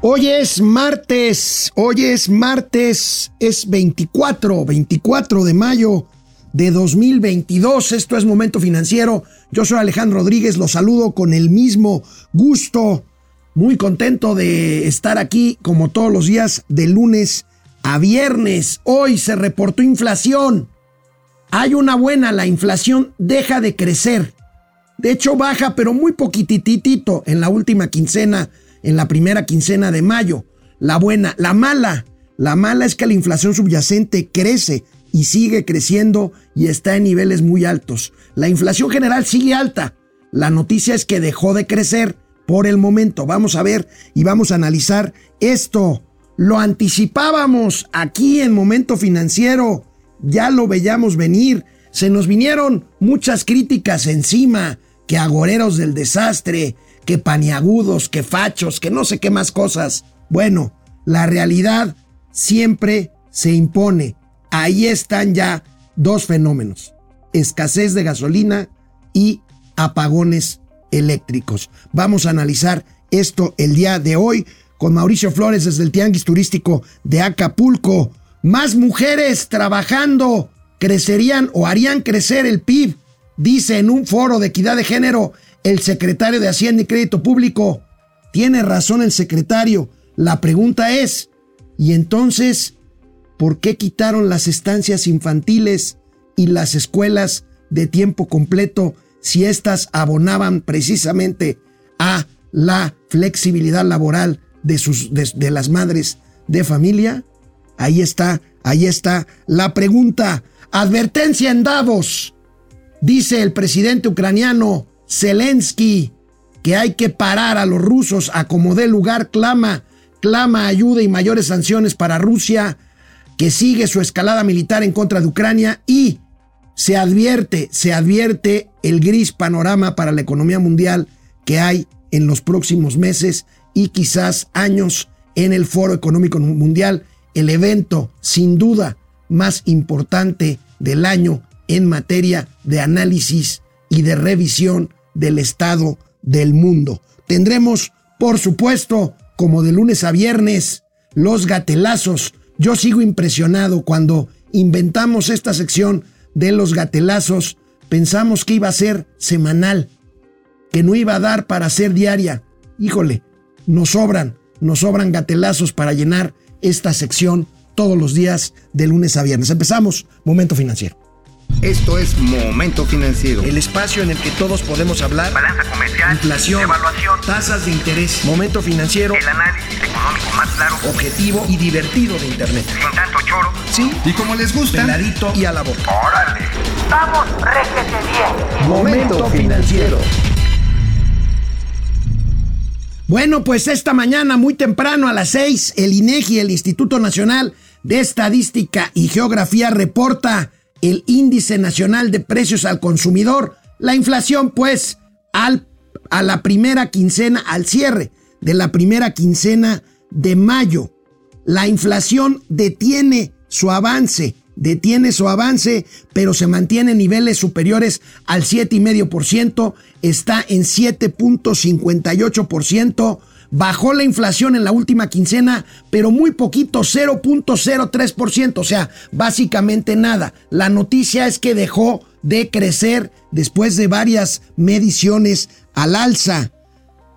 Hoy es martes, hoy es martes, es 24, 24 de mayo de 2022. Esto es Momento Financiero. Yo soy Alejandro Rodríguez, los saludo con el mismo gusto. Muy contento de estar aquí como todos los días de lunes a viernes. Hoy se reportó inflación. Hay una buena, la inflación deja de crecer. De hecho baja, pero muy poquititito en la última quincena en la primera quincena de mayo. La buena, la mala. La mala es que la inflación subyacente crece y sigue creciendo y está en niveles muy altos. La inflación general sigue alta. La noticia es que dejó de crecer por el momento. Vamos a ver y vamos a analizar esto. Lo anticipábamos aquí en Momento Financiero. Ya lo veíamos venir. Se nos vinieron muchas críticas encima, que agoreros del desastre, que paniagudos, que fachos, que no sé qué más cosas. Bueno, la realidad siempre se impone. Ahí están ya dos fenómenos. Escasez de gasolina y apagones eléctricos. Vamos a analizar esto el día de hoy con Mauricio Flores desde el Tianguis Turístico de Acapulco. Más mujeres trabajando crecerían o harían crecer el PIB, dice en un foro de equidad de género el secretario de Hacienda y Crédito Público. Tiene razón el secretario. La pregunta es, ¿y entonces por qué quitaron las estancias infantiles y las escuelas de tiempo completo si éstas abonaban precisamente a la flexibilidad laboral de, sus, de las madres de familia? Ahí está, ahí está la pregunta. Advertencia en Davos. Dice el presidente ucraniano Zelensky, que hay que parar a los rusos a como dé lugar, clama, clama ayuda y mayores sanciones para Rusia, que sigue su escalada militar en contra de Ucrania y se advierte, se advierte el gris panorama para la economía mundial que hay en los próximos meses y quizás años en el Foro Económico Mundial, el evento sin duda más importante del año en materia de análisis y de revisión del estado del mundo. Tendremos, por supuesto, como de lunes a viernes, los gatelazos. Yo sigo impresionado cuando inventamos esta sección de los gatelazos. Pensamos que iba a ser semanal, que no iba a dar para ser diaria. Híjole, nos sobran, nos sobran gatelazos para llenar esta sección todos los días de lunes a viernes. Empezamos, momento financiero. Esto es Momento Financiero. El espacio en el que todos podemos hablar. Balanza comercial. Inflación. Evaluación. Tasas de interés. Momento Financiero. El análisis económico más claro. Objetivo y divertido de Internet. Sin tanto choro. Sí. Y como les gusta. Peladito y a la boca. ¡Órale! ¡Vamos, réjete bien! Momento Financiero. Bueno, pues esta mañana muy temprano a las 6, el INEGI, el Instituto Nacional de Estadística y Geografía, reporta el índice nacional de precios al consumidor, la inflación pues al, a la primera quincena, al cierre de la primera quincena de mayo. La inflación detiene su avance, detiene su avance, pero se mantiene en niveles superiores al 7,5%, está en 7.58%, Bajó la inflación en la última quincena, pero muy poquito, 0.03%, o sea, básicamente nada. La noticia es que dejó de crecer después de varias mediciones al alza.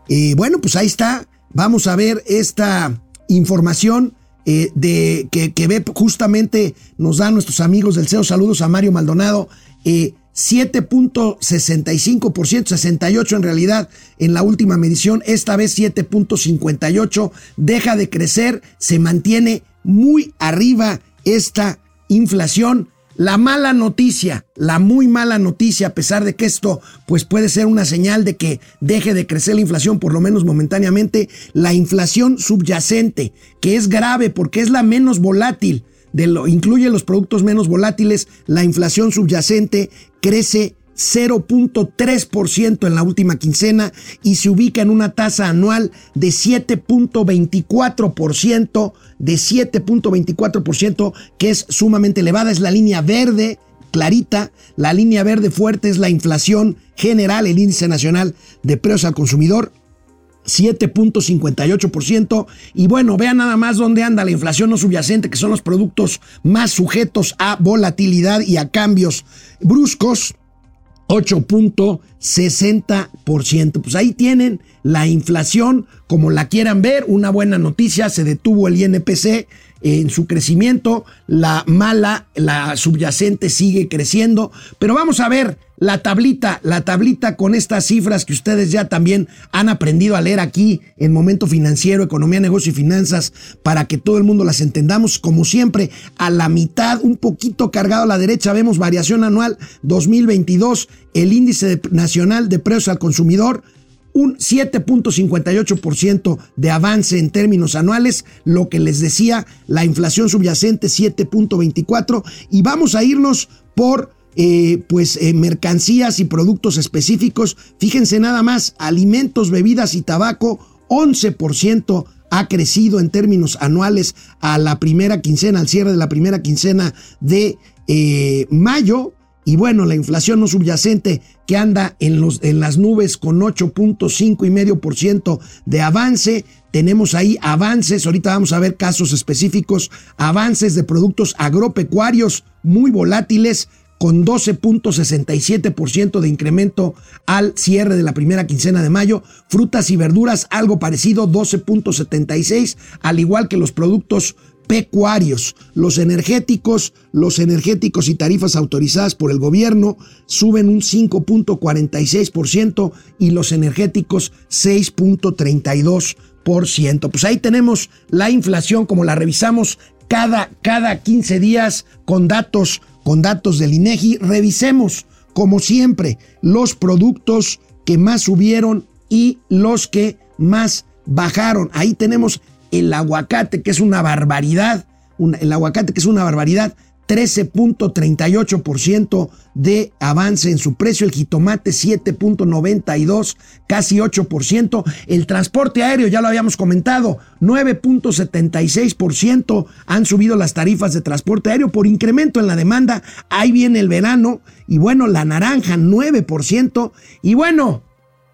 Eh, bueno, pues ahí está. Vamos a ver esta información eh, de, que, ve justamente, nos dan nuestros amigos del CEO. Saludos a Mario Maldonado. Eh, 7.65%, 68 en realidad en la última medición, esta vez 7.58, deja de crecer, se mantiene muy arriba esta inflación. La mala noticia, la muy mala noticia, a pesar de que esto pues puede ser una señal de que deje de crecer la inflación, por lo menos momentáneamente, la inflación subyacente, que es grave porque es la menos volátil, de lo, incluye los productos menos volátiles, la inflación subyacente crece 0.3% en la última quincena y se ubica en una tasa anual de 7.24%, de 7.24%, que es sumamente elevada, es la línea verde clarita, la línea verde fuerte es la inflación general, el índice nacional de precios al consumidor, 7.58%. Y bueno, vean nada más dónde anda la inflación no subyacente, que son los productos más sujetos a volatilidad y a cambios bruscos. 8.60%. Pues ahí tienen la inflación, como la quieran ver, una buena noticia, se detuvo el INPC en su crecimiento, la mala, la subyacente sigue creciendo, pero vamos a ver la tablita, la tablita con estas cifras que ustedes ya también han aprendido a leer aquí en Momento Financiero, Economía, Negocio y Finanzas, para que todo el mundo las entendamos. Como siempre, a la mitad, un poquito cargado a la derecha, vemos variación anual 2022, el índice nacional de precios al consumidor un 7.58% de avance en términos anuales, lo que les decía, la inflación subyacente 7.24 y vamos a irnos por eh, pues eh, mercancías y productos específicos. Fíjense nada más, alimentos, bebidas y tabaco, 11% ha crecido en términos anuales a la primera quincena, al cierre de la primera quincena de eh, mayo. Y bueno, la inflación no subyacente que anda en, los, en las nubes con 8.5 y medio por ciento de avance. Tenemos ahí avances, ahorita vamos a ver casos específicos, avances de productos agropecuarios muy volátiles con 12.67% de incremento al cierre de la primera quincena de mayo. Frutas y verduras, algo parecido, 12.76, al igual que los productos pecuarios. Los energéticos, los energéticos y tarifas autorizadas por el gobierno suben un 5.46% y los energéticos 6.32%. Pues ahí tenemos la inflación como la revisamos cada, cada 15 días con datos, con datos del INEGI. Revisemos, como siempre, los productos que más subieron y los que más bajaron. Ahí tenemos el aguacate, que es una barbaridad, el aguacate, que es una barbaridad, 13.38% de avance en su precio, el jitomate 7.92, casi 8%, el transporte aéreo, ya lo habíamos comentado, 9.76% han subido las tarifas de transporte aéreo por incremento en la demanda, ahí viene el verano, y bueno, la naranja 9%, y bueno,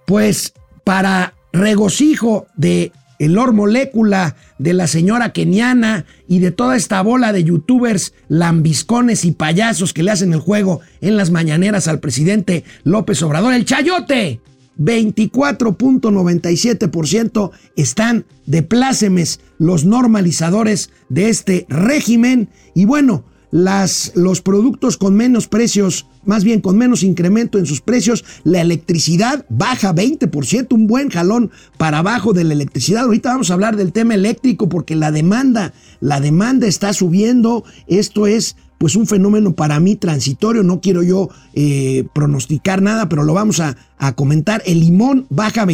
pues para regocijo de Lord Molécula, de la señora keniana y de toda esta bola de youtubers lambiscones y payasos que le hacen el juego en las mañaneras al presidente López Obrador. El chayote, 24.97% están de plácemes los normalizadores de este régimen. Y bueno, las, los productos con menos precios, más bien con menos incremento en sus precios, la electricidad baja 20%, un buen jalón para abajo de la electricidad. Ahorita vamos a hablar del tema eléctrico porque la demanda, la demanda está subiendo. Esto es pues un fenómeno para mí transitorio, no quiero yo eh, pronosticar nada, pero lo vamos a, a comentar. El limón baja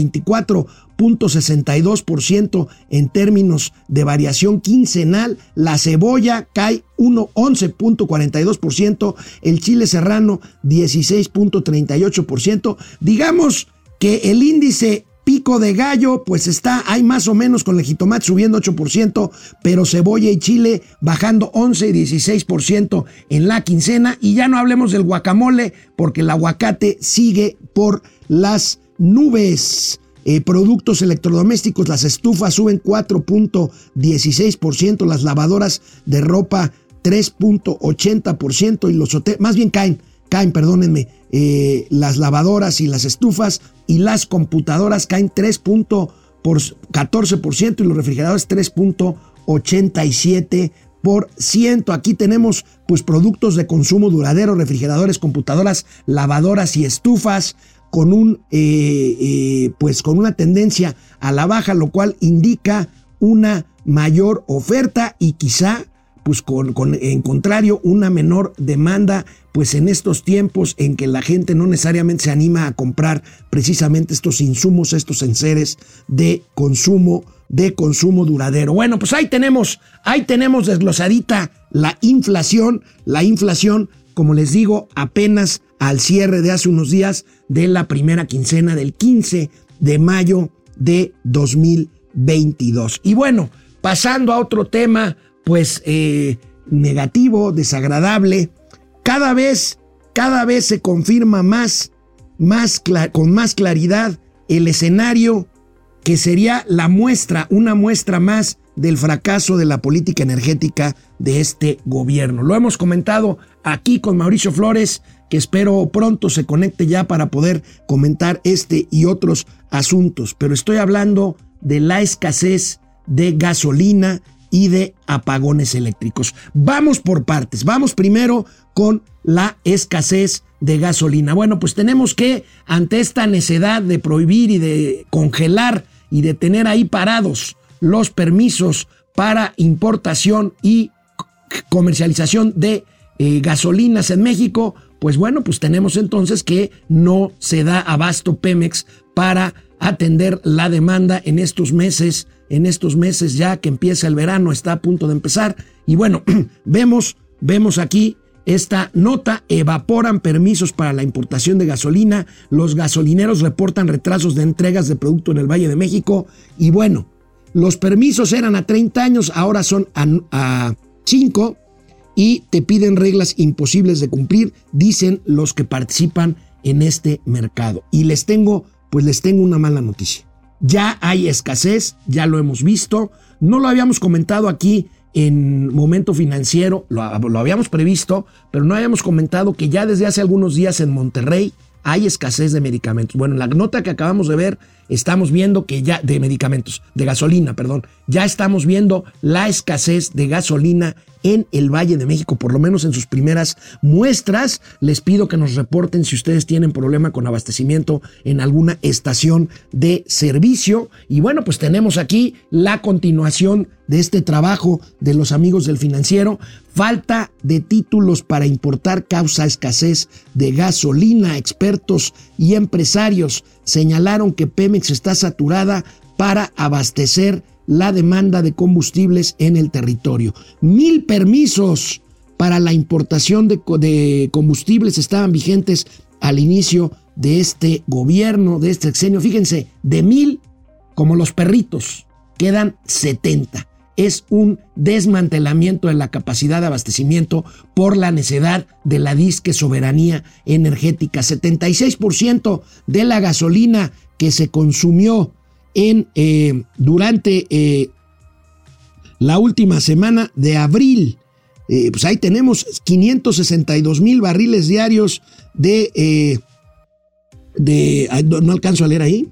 24.62% en términos de variación quincenal, la cebolla cae 11.42%, el chile serrano 16.38%. Digamos que el índice Pico de gallo, pues está, hay más o menos con el jitomate subiendo 8%, pero cebolla y chile bajando 11 y 16% en la quincena. Y ya no hablemos del guacamole, porque el aguacate sigue por las nubes. Eh, productos electrodomésticos, las estufas suben 4.16%, las lavadoras de ropa 3.80% y los hoteles, más bien caen caen, perdónenme, eh, las lavadoras y las estufas y las computadoras caen 3.14% y los refrigeradores 3.87%. Aquí tenemos pues productos de consumo duradero, refrigeradores, computadoras, lavadoras y estufas con un eh, eh, pues con una tendencia a la baja, lo cual indica una mayor oferta y quizá pues con, en contrario una menor demanda pues en estos tiempos en que la gente no necesariamente se anima a comprar precisamente estos insumos, estos enseres de consumo, de consumo duradero. Bueno, pues ahí tenemos, ahí tenemos desglosadita la inflación, la inflación, como les digo, apenas al cierre de hace unos días de la primera quincena del 15 de mayo de 2022. Y bueno, pasando a otro tema, pues eh, negativo, desagradable, cada vez, cada vez se confirma más, más con más claridad el escenario que sería la muestra, una muestra más del fracaso de la política energética de este gobierno. Lo hemos comentado aquí con Mauricio Flores, que espero pronto se conecte ya para poder comentar este y otros asuntos, pero estoy hablando de la escasez de gasolina y de apagones eléctricos. Vamos por partes, vamos primero con la escasez de gasolina. Bueno, pues tenemos que, ante esta necedad de prohibir y de congelar y de tener ahí parados los permisos para importación y comercialización de eh, gasolinas en México, pues bueno, pues tenemos entonces que no se da abasto Pemex para atender la demanda en estos meses, en estos meses ya que empieza el verano, está a punto de empezar. Y bueno, vemos, vemos aquí esta nota, evaporan permisos para la importación de gasolina, los gasolineros reportan retrasos de entregas de producto en el Valle de México y bueno, los permisos eran a 30 años, ahora son a, 5 y te piden reglas imposibles de cumplir, dicen los que participan en este mercado. Y les tengo, pues les tengo una mala noticia. Ya hay escasez, ya lo hemos visto, no lo habíamos comentado aquí en momento financiero, lo, habíamos previsto, pero no habíamos comentado que ya desde hace algunos días en Monterrey hay escasez de medicamentos. Bueno, en la nota que acabamos de ver, estamos viendo que ya, de medicamentos, de gasolina, perdón, ya estamos viendo la escasez de gasolina en el Valle de México, por lo menos en sus primeras muestras. Les pido que nos reporten si ustedes tienen problema con abastecimiento en alguna estación de servicio. Y bueno, pues tenemos aquí la continuación de este trabajo de los amigos del financiero. Falta de títulos para importar causa escasez de gasolina. Expertos y empresarios señalaron que Pemex está saturada para abastecer la demanda de combustibles en el territorio. Mil permisos para la importación de, combustibles estaban vigentes al inicio de este gobierno, de este sexenio. Fíjense, de mil, como los perritos, quedan 70. Es un desmantelamiento de la capacidad de abastecimiento por la necedad de la disque soberanía energética. 76% de la gasolina que se consumió en, eh, durante eh, la última semana de abril. Eh, pues ahí tenemos 562 mil barriles diarios de, de no, alcanzo a leer ahí.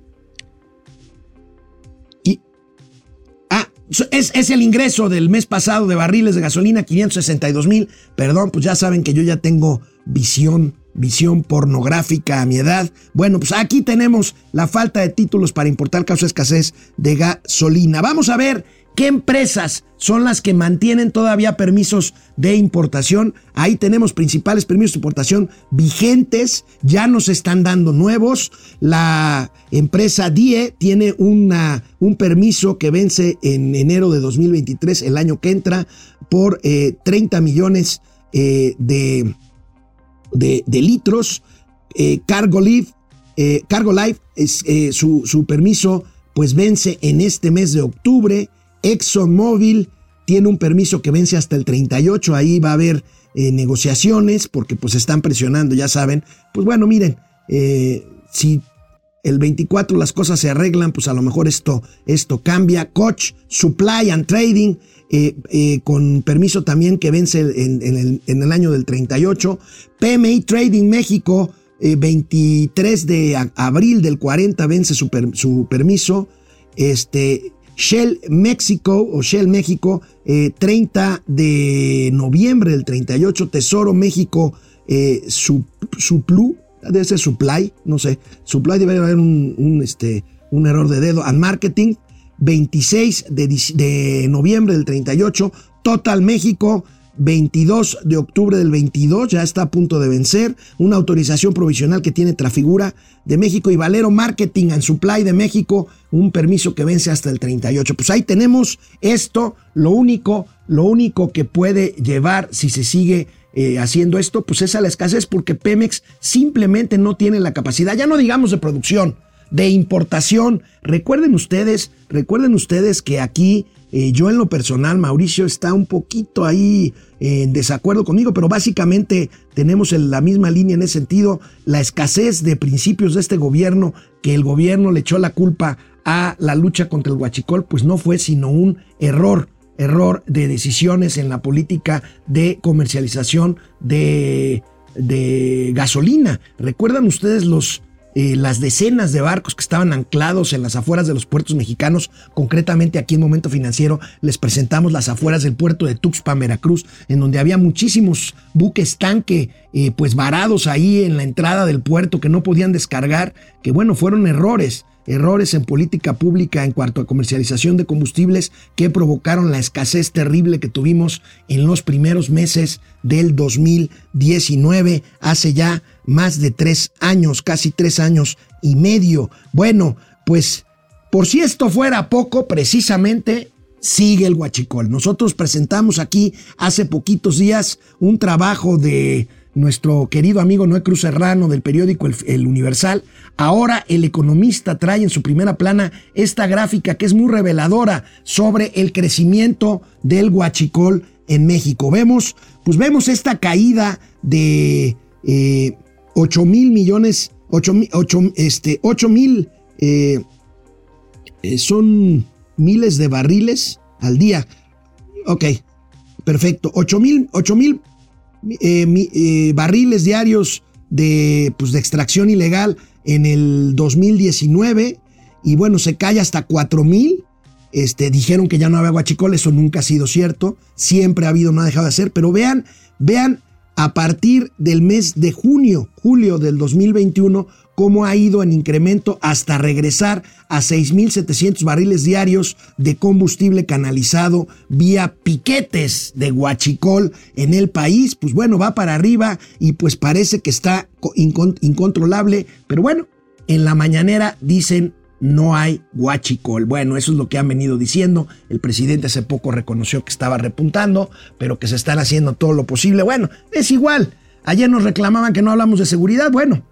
Es, el ingreso del mes pasado de barriles de gasolina, 562 mil. Perdón, pues ya saben que yo ya tengo visión visión pornográfica a mi edad. Bueno, pues aquí tenemos la falta de títulos para importar causa escasez de gasolina. Vamos a ver qué empresas son las que mantienen todavía permisos de importación. Ahí tenemos principales permisos de importación vigentes, ya nos están dando nuevos. La empresa DIE tiene una, un permiso que vence en enero de 2023, el año que entra, por 30 eh, millones eh, de de, litros. Eh, Cargo Life, eh, Cargo Life es, su, su, permiso pues vence en este mes de octubre. ExxonMobil tiene un permiso que vence hasta el 38. Ahí va a haber negociaciones porque pues están presionando, ya saben. Pues bueno, miren, si el 24 las cosas se arreglan, pues a lo mejor esto, esto cambia. Koch, Supply and Trading, eh, eh, con permiso también que vence en, el, año del 38. PMI Trading México, 23 eh, de abril del 40 vence su, su permiso. Este, Shell México o Shell México, 30 de noviembre del 38. Tesoro México, su, Suplu, debe ser Supply, no sé. Supply debe haber un, este, un error de dedo. And Marketing, 26 de, noviembre del 38, Total México, 22 de octubre del 22, ya está a punto de vencer, una autorización provisional que tiene Trafigura de México y Valero Marketing and Supply de México, un permiso que vence hasta el 38. Pues ahí tenemos esto, lo único, lo único que puede llevar si se sigue eh, haciendo esto, pues es a la escasez porque Pemex simplemente no tiene la capacidad, ya no digamos de producción, de importación. Recuerden ustedes, recuerden ustedes que aquí eh, yo en lo personal, Mauricio está un poquito ahí eh, en desacuerdo conmigo, pero básicamente tenemos la misma línea en ese sentido. La escasez de principios de este gobierno que el gobierno le echó la culpa a la lucha contra el huachicol, pues no fue sino un error, error de decisiones en la política de comercialización de, de gasolina. ¿Recuerdan ustedes los eh, las decenas de barcos que estaban anclados en las afueras de los puertos mexicanos, concretamente aquí en Momento Financiero les presentamos las afueras del puerto de Tuxpan, Veracruz, en donde había muchísimos buques tanque eh, pues varados ahí en la entrada del puerto que no podían descargar, que bueno, fueron errores errores en política pública en cuanto a comercialización de combustibles que provocaron la escasez terrible que tuvimos en los primeros meses del 2019, hace ya más de tres años, casi tres años y medio. Bueno, pues por si esto fuera poco, precisamente sigue el huachicol. Nosotros presentamos aquí hace poquitos días un trabajo de nuestro querido amigo Noé Cruz Serrano del periódico el, Universal. Ahora el economista trae en su primera plana esta gráfica que es muy reveladora sobre el crecimiento del huachicol en México. Vemos, pues vemos esta caída de 8 eh, mil millones, 8, este, mil, eh, eh, son miles de barriles al día. Ok, perfecto. 8 mil, 8 mil eh, barriles diarios de, pues, de extracción ilegal en el 2019 y bueno, se cae hasta 4 mil. Este, dijeron que ya no había guachicol, eso nunca ha sido cierto, siempre ha habido, no ha dejado de ser, pero vean, vean a partir del mes de junio, julio del 2021, cómo ha ido en incremento hasta regresar a 6.700 barriles diarios de combustible canalizado vía piquetes de guachicol en el país. Pues bueno, va para arriba y pues parece que está incontrolable, pero bueno, en la mañanera dicen no hay guachicol. Bueno, eso es lo que han venido diciendo. El presidente hace poco reconoció que estaba repuntando, pero que se están haciendo todo lo posible. Bueno, es igual. Ayer nos reclamaban que no hablamos de seguridad. Bueno,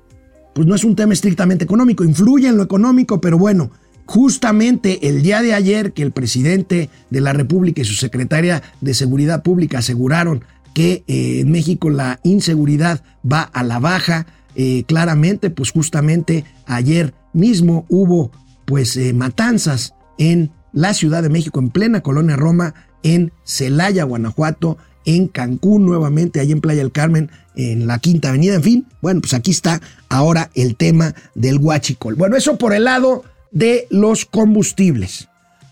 pues no es un tema estrictamente económico, influye en lo económico, pero bueno, justamente el día de ayer que el presidente de la República y su secretaria de Seguridad Pública aseguraron que eh, en México la inseguridad va a la baja, eh, claramente, pues justamente ayer mismo hubo pues eh, matanzas en la Ciudad de México, en plena colonia Roma, en Celaya, Guanajuato, en Cancún nuevamente, ahí en Playa del Carmen, en la Quinta Avenida, en fin. Bueno, pues aquí está ahora el tema del huachicol. Bueno, eso por el lado de los combustibles.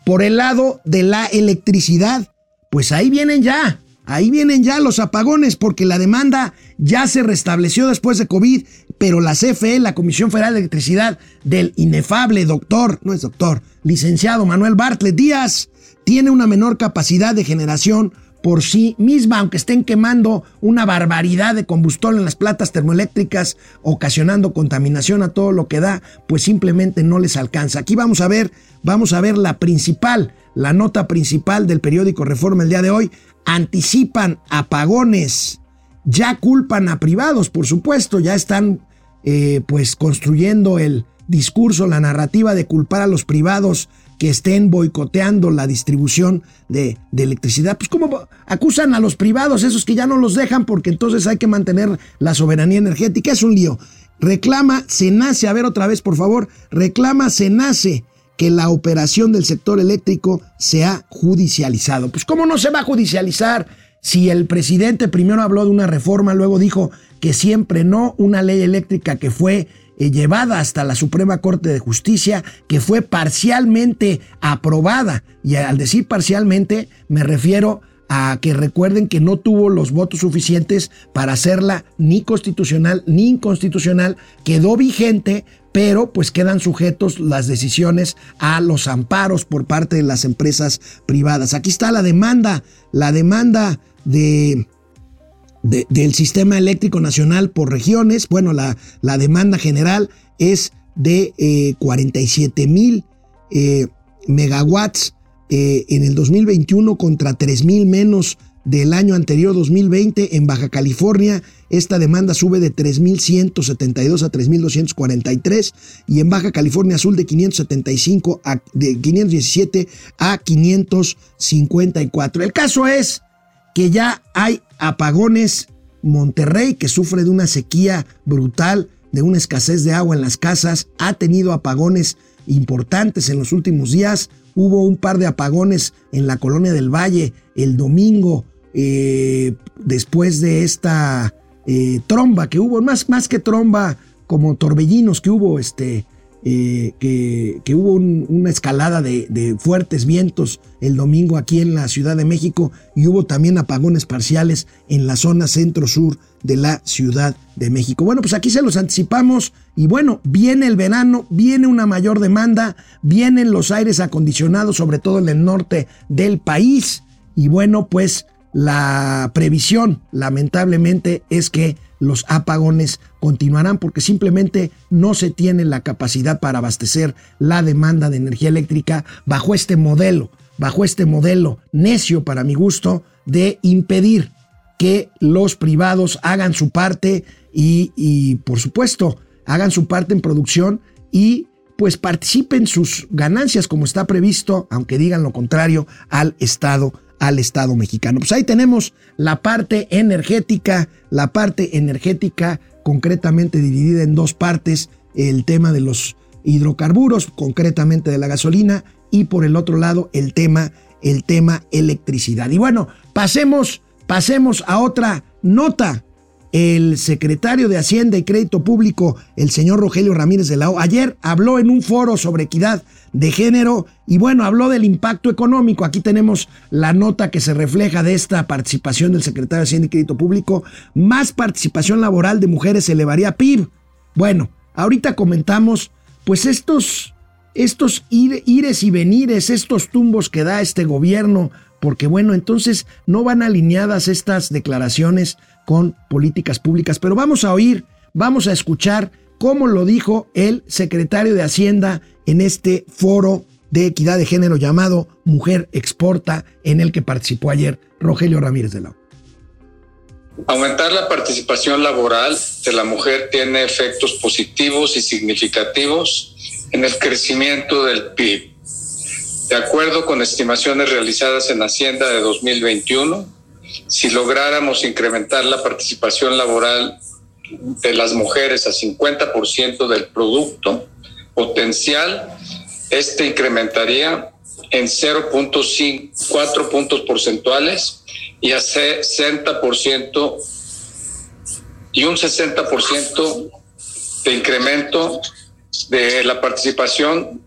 Por el lado de la electricidad, pues ahí vienen ya, ahí vienen ya los apagones porque la demanda ya se restableció después de COVID, pero la CFE, la Comisión Federal de Electricidad del inefable doctor, no es doctor, licenciado Manuel Bartlett Díaz, tiene una menor capacidad de generación por sí misma, aunque estén quemando una barbaridad de combustible en las plantas termoeléctricas, ocasionando contaminación a todo lo que da, pues simplemente no les alcanza. Aquí vamos a ver, vamos a ver la principal, la nota principal del periódico Reforma el día de hoy. Anticipan apagones, ya culpan a privados, por supuesto, ya están eh, pues construyendo el discurso, la narrativa de culpar a los privados que estén boicoteando la distribución de, electricidad. Pues como acusan a los privados, esos que ya no los dejan porque entonces hay que mantener la soberanía energética. Es un lío. Reclama, se nace, a ver otra vez por favor, reclama, se nace que la operación del sector eléctrico se ha judicializado. Pues ¿cómo no se va a judicializar si el presidente primero habló de una reforma, luego dijo que siempre no, una ley eléctrica que fue eh, llevada hasta la Suprema Corte de Justicia, que fue parcialmente aprobada. Y al decir parcialmente, me refiero a que recuerden que no tuvo los votos suficientes para hacerla ni constitucional ni inconstitucional, quedó vigente, pero pues quedan sujetos las decisiones a los amparos por parte de las empresas privadas. Aquí está la demanda, la demanda de del sistema eléctrico nacional por regiones. Bueno, la, la demanda general es de 47 eh, mil eh, megawatts eh, en el 2021 contra 3 mil menos del año anterior 2020 en Baja California. Esta demanda sube de 3.172 a 3.243 y en Baja California Azul de 575 a de 517 a 554. El caso es que ya hay apagones. Monterrey, que sufre de una sequía brutal de una escasez de agua en las casas, ha tenido apagones importantes en los últimos días. Hubo un par de apagones en la colonia del Valle el domingo eh, después de esta eh, tromba que hubo, más, más que tromba, como torbellinos que hubo, este, eh, que, hubo una escalada de, fuertes vientos el domingo aquí en la Ciudad de México y hubo también apagones parciales en la zona centro-sur de la Ciudad de México. Bueno, pues aquí se los anticipamos y bueno, viene el verano, viene una mayor demanda, vienen los aires acondicionados, sobre todo en el norte del país y bueno, pues la previsión, lamentablemente, es que los apagones continuarán porque simplemente no se tiene la capacidad para abastecer la demanda de energía eléctrica bajo este modelo, bajo este modelo necio para mi gusto de impedir que los privados hagan su parte y, y por supuesto hagan su parte en producción y pues participen sus ganancias como está previsto, aunque digan lo contrario, al Estado al Estado mexicano. Pues ahí tenemos la parte energética, la parte energética concretamente dividida en dos partes, el tema de los hidrocarburos, concretamente de la gasolina, y por el otro lado el tema, el tema electricidad. Y bueno, pasemos, pasemos a otra nota el secretario de Hacienda y Crédito Público, el señor Rogelio Ramírez de la O, ayer habló en un foro sobre equidad de género y bueno, habló del impacto económico. Aquí tenemos la nota que se refleja de esta participación del secretario de Hacienda y Crédito Público. Más participación laboral de mujeres elevaría PIB. Bueno, ahorita comentamos pues estos, estos ires y venires, estos tumbos que da este gobierno, porque bueno, entonces no van alineadas estas declaraciones con políticas públicas. Pero vamos a oír, vamos a escuchar cómo lo dijo el secretario de Hacienda en este foro de equidad de género llamado Mujer Exporta, en el que participó ayer Rogelio Ramírez de la Aumentar la participación laboral de la mujer tiene efectos positivos y significativos en el crecimiento del PIB. De acuerdo con estimaciones realizadas en Hacienda de 2021, si lográramos incrementar la participación laboral de las mujeres a 50% del producto potencial, este incrementaría en 0.4 puntos porcentuales y a 60% y un 60% de incremento de la participación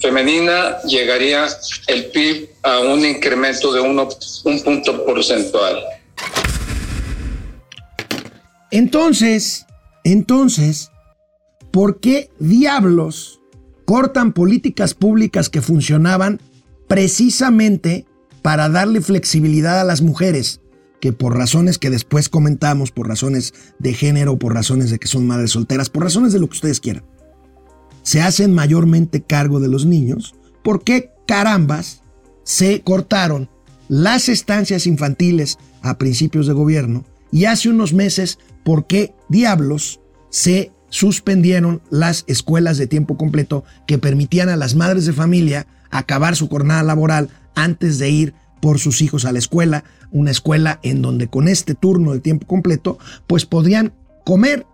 femenina llegaría el PIB a un incremento de uno, un punto porcentual. Entonces, entonces, ¿por qué diablos cortan políticas públicas que funcionaban precisamente para darle flexibilidad a las mujeres? que por razones que después comentamos, por razones de género, por razones de que son madres solteras, por razones de lo que ustedes quieran, se hacen mayormente cargo de los niños, ¿por qué carambas se cortaron las estancias infantiles a principios de gobierno? Y hace unos meses, ¿por qué diablos se suspendieron las escuelas de tiempo completo que permitían a las madres de familia acabar su jornada laboral antes de ir por sus hijos a la escuela, una escuela en donde con este turno de tiempo completo, pues podrían comer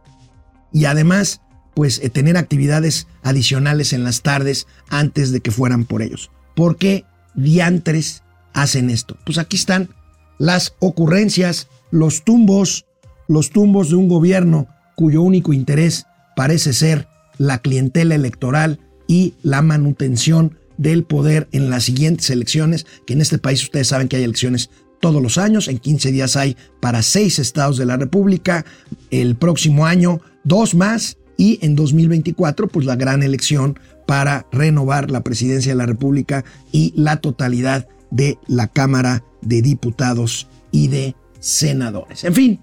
y además pues eh, tener actividades adicionales en las tardes antes de que fueran por ellos. ¿Por qué diantres hacen esto? Pues aquí están las ocurrencias, los tumbos, los tumbos de un gobierno cuyo único interés parece ser la clientela electoral y la manutención del poder en las siguientes elecciones, que en este país ustedes saben que hay elecciones todos los años, en 15 días hay para seis estados de la República, el próximo año dos más, y en 2024 pues la gran elección para renovar la presidencia de la República y la totalidad de la Cámara de Diputados y de Senadores. En fin,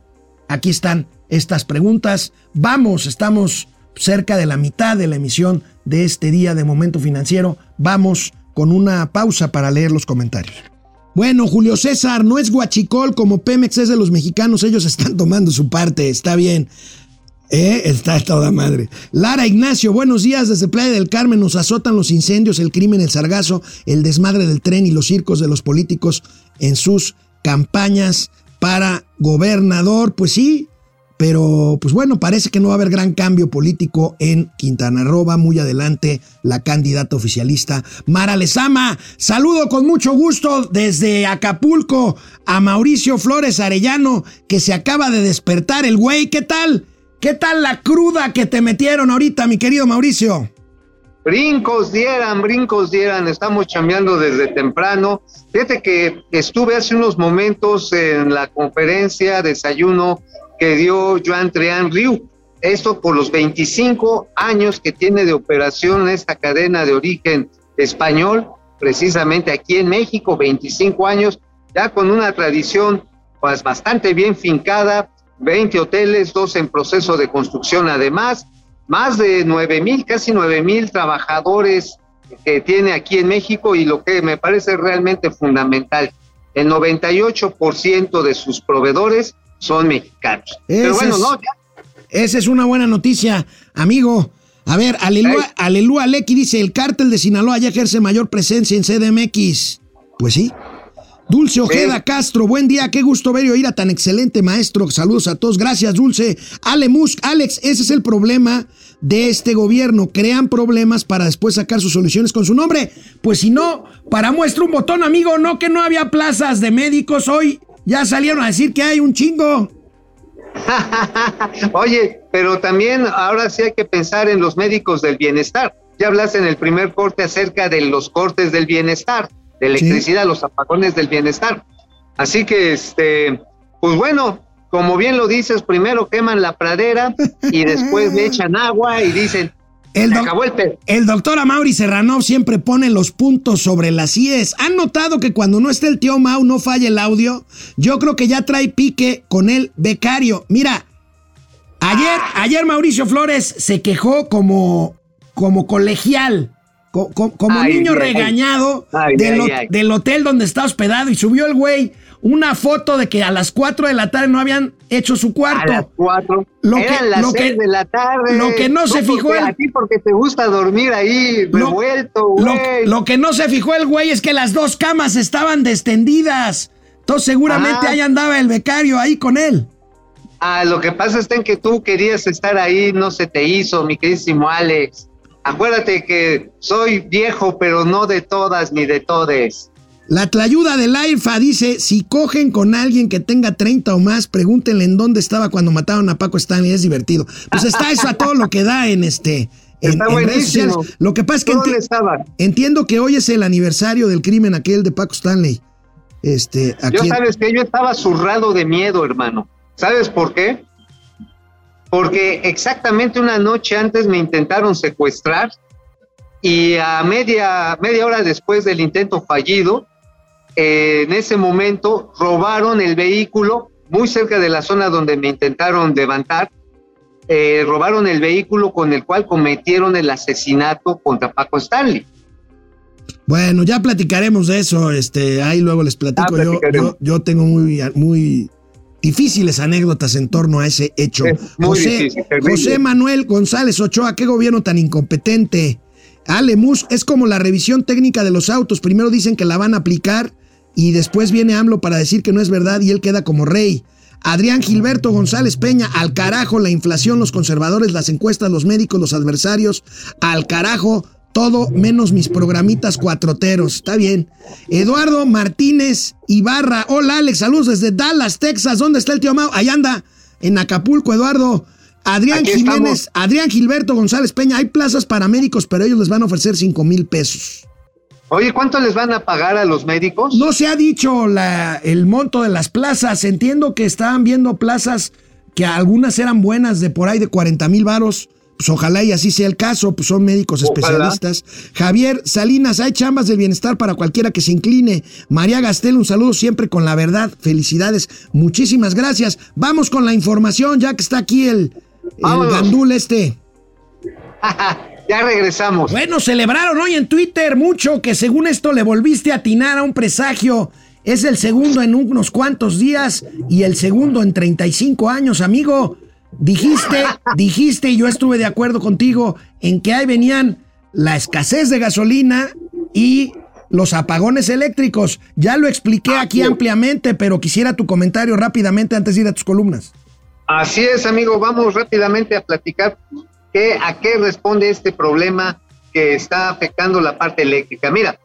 aquí están estas preguntas. Vamos, estamos cerca de la mitad de la emisión de este día de Momento Financiero. Vamos con una pausa para leer los comentarios. Bueno, Julio César, no es guachicol como Pemex es de los mexicanos, ellos están tomando su parte, está bien. Eh, está toda madre. Lara Ignacio, buenos días. Desde Playa del Carmen nos azotan los incendios, el crimen, el sargazo, el desmadre del tren y los circos de los políticos en sus campañas para gobernador. Pues sí, Pero, pues bueno, parece que no va a haber gran cambio político en Quintana Roo. Muy adelante la candidata oficialista Mara Lezama. Saludo con mucho gusto desde Acapulco a Mauricio Flores Arellano, que se acaba de despertar el güey. ¿Qué tal? ¿Qué tal la cruda que te metieron ahorita, mi querido Mauricio? Brincos dieran, brincos dieran, estamos chambeando desde temprano. Fíjate que estuve hace unos momentos en la conferencia, desayuno que dio Joan Trian Riu. Esto por los 25 años que tiene de operación esta cadena de origen español, precisamente aquí en México, 25 años, ya con una tradición pues bastante bien fincada, 20 hoteles, dos en proceso de construcción además, más de 9 mil, casi 9 mil trabajadores que tiene aquí en México y lo que me parece realmente fundamental, el 98% de sus proveedores son mexicanos. Pero bueno, es, no, ya. Esa es una buena noticia, amigo. A ver, aleluya, aleluya, Lecky dice, el cártel de Sinaloa ya ejerce mayor presencia en CDMX. Pues sí. Dulce Ojeda. Castro, buen día, qué gusto ver y oír a tan excelente maestro. Saludos a todos, gracias Dulce. Ale Musk, Alex, ese es el problema de este gobierno. Crean problemas para después sacar sus soluciones con su nombre. Pues si no, para muestra un botón, amigo, no que no había plazas de médicos hoy. Ya salieron a decir que hay un chingo. Oye, pero también ahora sí hay que pensar en los médicos del bienestar. Ya hablaste en el primer corte acerca de los cortes del bienestar, de electricidad, los apagones del bienestar. Así que, este, pues bueno, como bien lo dices, primero queman la pradera y después le echan agua y dicen, El, doc- el doctor Amaury Serrano siempre pone los puntos sobre las IES. ¿Han notado que cuando no está el tío Mau no falla el audio? Yo creo que ya trae pique con el becario. Mira, ayer, ayer Mauricio Flores se quejó como, como colegial, co- co- como Ay, niño ay, regañado ay, del, hotel donde está hospedado y subió el güey una foto de que a las 4 de la tarde no habían hecho su A cuarto. las cuatro. Lo que- las lo que- de la tarde. lo que no se fijó el- A ti porque te gusta dormir ahí Lo- revuelto, Lo, güey. lo que no se fijó el güey es que las dos camas estaban destendidas. Entonces seguramente Ah. ahí andaba el becario ahí con él. Ah, lo que pasa en que tú querías estar ahí, no se te hizo, mi queridísimo Alex. Acuérdate que soy viejo, pero no de todas ni de todes. La tlayuda de la IFA dice, si cogen con alguien que tenga 30 o más, pregúntenle en dónde estaba cuando mataron a Paco Stanley, es divertido. Pues está eso a todo lo que da en este... En, Está en buenísimo. sociales. Lo que pasa es que entiendo que hoy es el aniversario del crimen aquel de Paco Stanley. Este, Yo aquí en- sabes que yo estaba zurrado de miedo, hermano. ¿Sabes por qué? Porque exactamente una noche antes me intentaron secuestrar y a media, media hora después del intento fallido, eh, en ese momento robaron el vehículo muy cerca de la zona donde me intentaron levantar. eh, robaron el vehículo con el cual cometieron el asesinato contra Paco Stanley. Bueno, ya platicaremos de eso. Este, ahí luego les platico. Ah, yo, yo, yo tengo muy, muy difíciles anécdotas en torno a ese hecho. Es José, difícil. José Manuel González Ochoa, qué gobierno tan incompetente. Ale Mus, es como la revisión técnica de los autos. Primero dicen que la van a aplicar y después viene AMLO para decir que no es verdad y él queda como rey. Adrián Gilberto González Peña, al carajo la inflación, los conservadores, las encuestas, los médicos, los adversarios, al carajo todo menos mis programitas cuatroteros. Está bien. Eduardo Martínez Ibarra. Hola Alex, saludos desde Dallas, Texas. ¿Dónde está el tío Mau? Allá anda, en Acapulco, Eduardo. Adrián Aquí Jiménez, estamos. Adrián Gilberto González Peña. Hay plazas para médicos, pero ellos les van a ofrecer 5 mil pesos. Oye, ¿cuánto les van a pagar a los médicos? No se ha dicho la- el monto de las plazas. Entiendo que estaban viendo plazas que algunas eran buenas de por ahí de 40 mil varos. Pues ojalá y así sea el caso, pues son médicos Ojalá. especialistas. Javier Salinas, hay chambas del bienestar para cualquiera que se incline. María Gastel, un saludo siempre con la verdad. Felicidades. Muchísimas gracias. Vamos con la información, ya que está aquí el, el gandul este. ya regresamos. Bueno, celebraron hoy en Twitter mucho que según esto le volviste a atinar a un presagio. Es el segundo en unos cuantos días y el segundo en 35 años, amigo. Dijiste, dijiste y yo estuve de acuerdo contigo en que ahí venían la escasez de gasolina y los apagones eléctricos. Ya lo expliqué aquí ampliamente, pero quisiera tu comentario rápidamente antes de ir a tus columnas. Así es, amigo. Vamos rápidamente a platicar qué, a qué responde este problema que está afectando la parte eléctrica. Mira,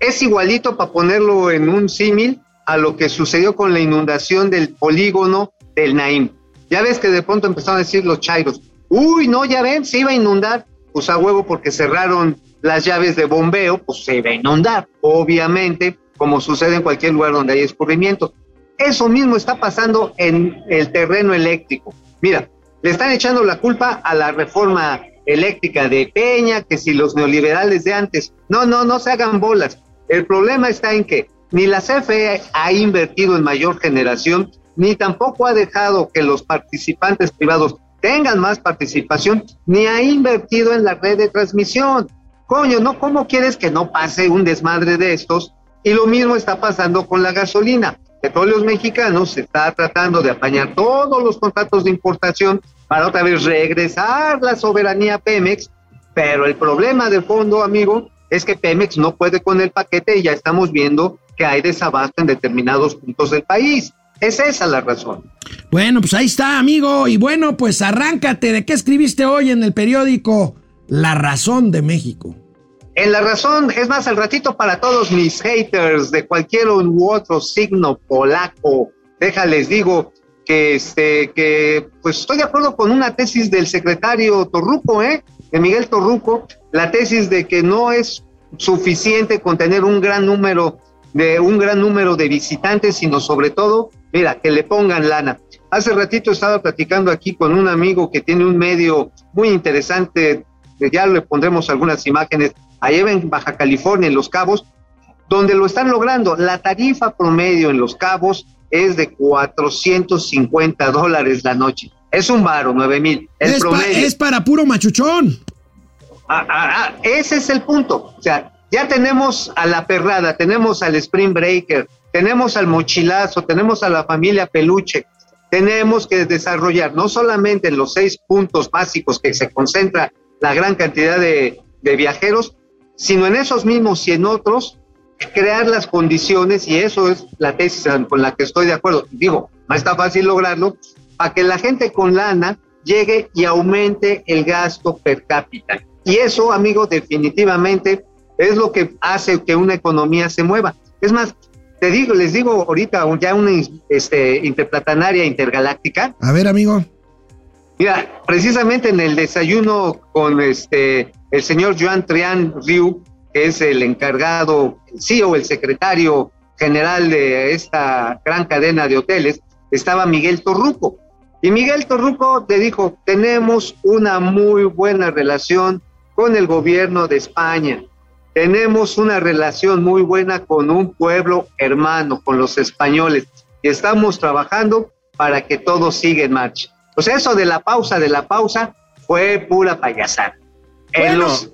es igualito para ponerlo en un símil a lo que sucedió con la inundación del polígono del Naim. Ya ves que de pronto empezaron a decir los chairos, uy, no, ya ven, se iba a inundar, pues a huevo porque cerraron las llaves de bombeo, pues se iba a inundar, obviamente, como sucede en cualquier lugar donde hay escurrimiento. Eso mismo está pasando en el terreno eléctrico. Mira, le están echando la culpa a la reforma eléctrica de Peña, que si los neoliberales de antes, no, no, no se hagan bolas. El problema está en que ni la CFE ha invertido en mayor generación, ni tampoco ha dejado que los participantes privados tengan más participación, ni ha invertido en la red de transmisión. Coño, ¿no? ¿Cómo quieres que no pase un desmadre de estos? Y lo mismo está pasando con la gasolina. Petróleos Mexicanos está tratando de apañar todos los contratos de importación para otra vez regresar la soberanía a Pemex, pero el problema de fondo, amigo, es que Pemex no puede con el paquete y ya estamos viendo que hay desabasto en determinados puntos del país. Es esa la razón. Bueno, pues ahí está, amigo. Y bueno, pues arráncate. ¿De qué escribiste hoy en el periódico La Razón de México? En La Razón, es más, al ratito para todos mis haters de cualquier u otro signo polaco, déjales digo que, este, que pues estoy de acuerdo con una tesis del secretario Torruco, ¿eh? de Miguel Torruco, la tesis de que no es suficiente con tener un gran número de un gran número de visitantes, sino sobre todo, mira, que le pongan lana. Hace ratito estaba platicando aquí con un amigo que tiene un medio muy interesante, ya le pondremos algunas imágenes, allá en Baja California, en Los Cabos, donde lo están logrando. La tarifa promedio en Los Cabos es de 450 dólares la noche. Es un varo, 9 mil. Es, es, para puro machuchón. Ah, ah, ah, ese es el punto. O sea, ya tenemos a la perrada, tenemos al Spring Breaker, tenemos al mochilazo, tenemos a la familia peluche. Tenemos que desarrollar no solamente en los seis puntos básicos que se concentra la gran cantidad de, viajeros, sino en esos mismos y en otros, crear las condiciones, y eso es la tesis con la que estoy de acuerdo. Digo, no está fácil lograrlo, para que la gente con lana llegue y aumente el gasto per cápita. Y eso, amigo, definitivamente es lo que hace que una economía se mueva. Es más, te digo, les digo ahorita ya una este, interplatanaria intergaláctica. A ver, amigo. Mira, precisamente en el desayuno con este el señor Joan Trian Riu, que es el encargado, el CEO, el secretario general de esta gran cadena de hoteles, estaba Miguel Torruco. Y Miguel Torruco te dijo, tenemos una muy buena relación con el gobierno de España tenemos una relación muy buena con un pueblo hermano, con los españoles, y estamos trabajando para que todo siga en marcha. Pues eso de la pausa, de la pausa, fue pura payasada.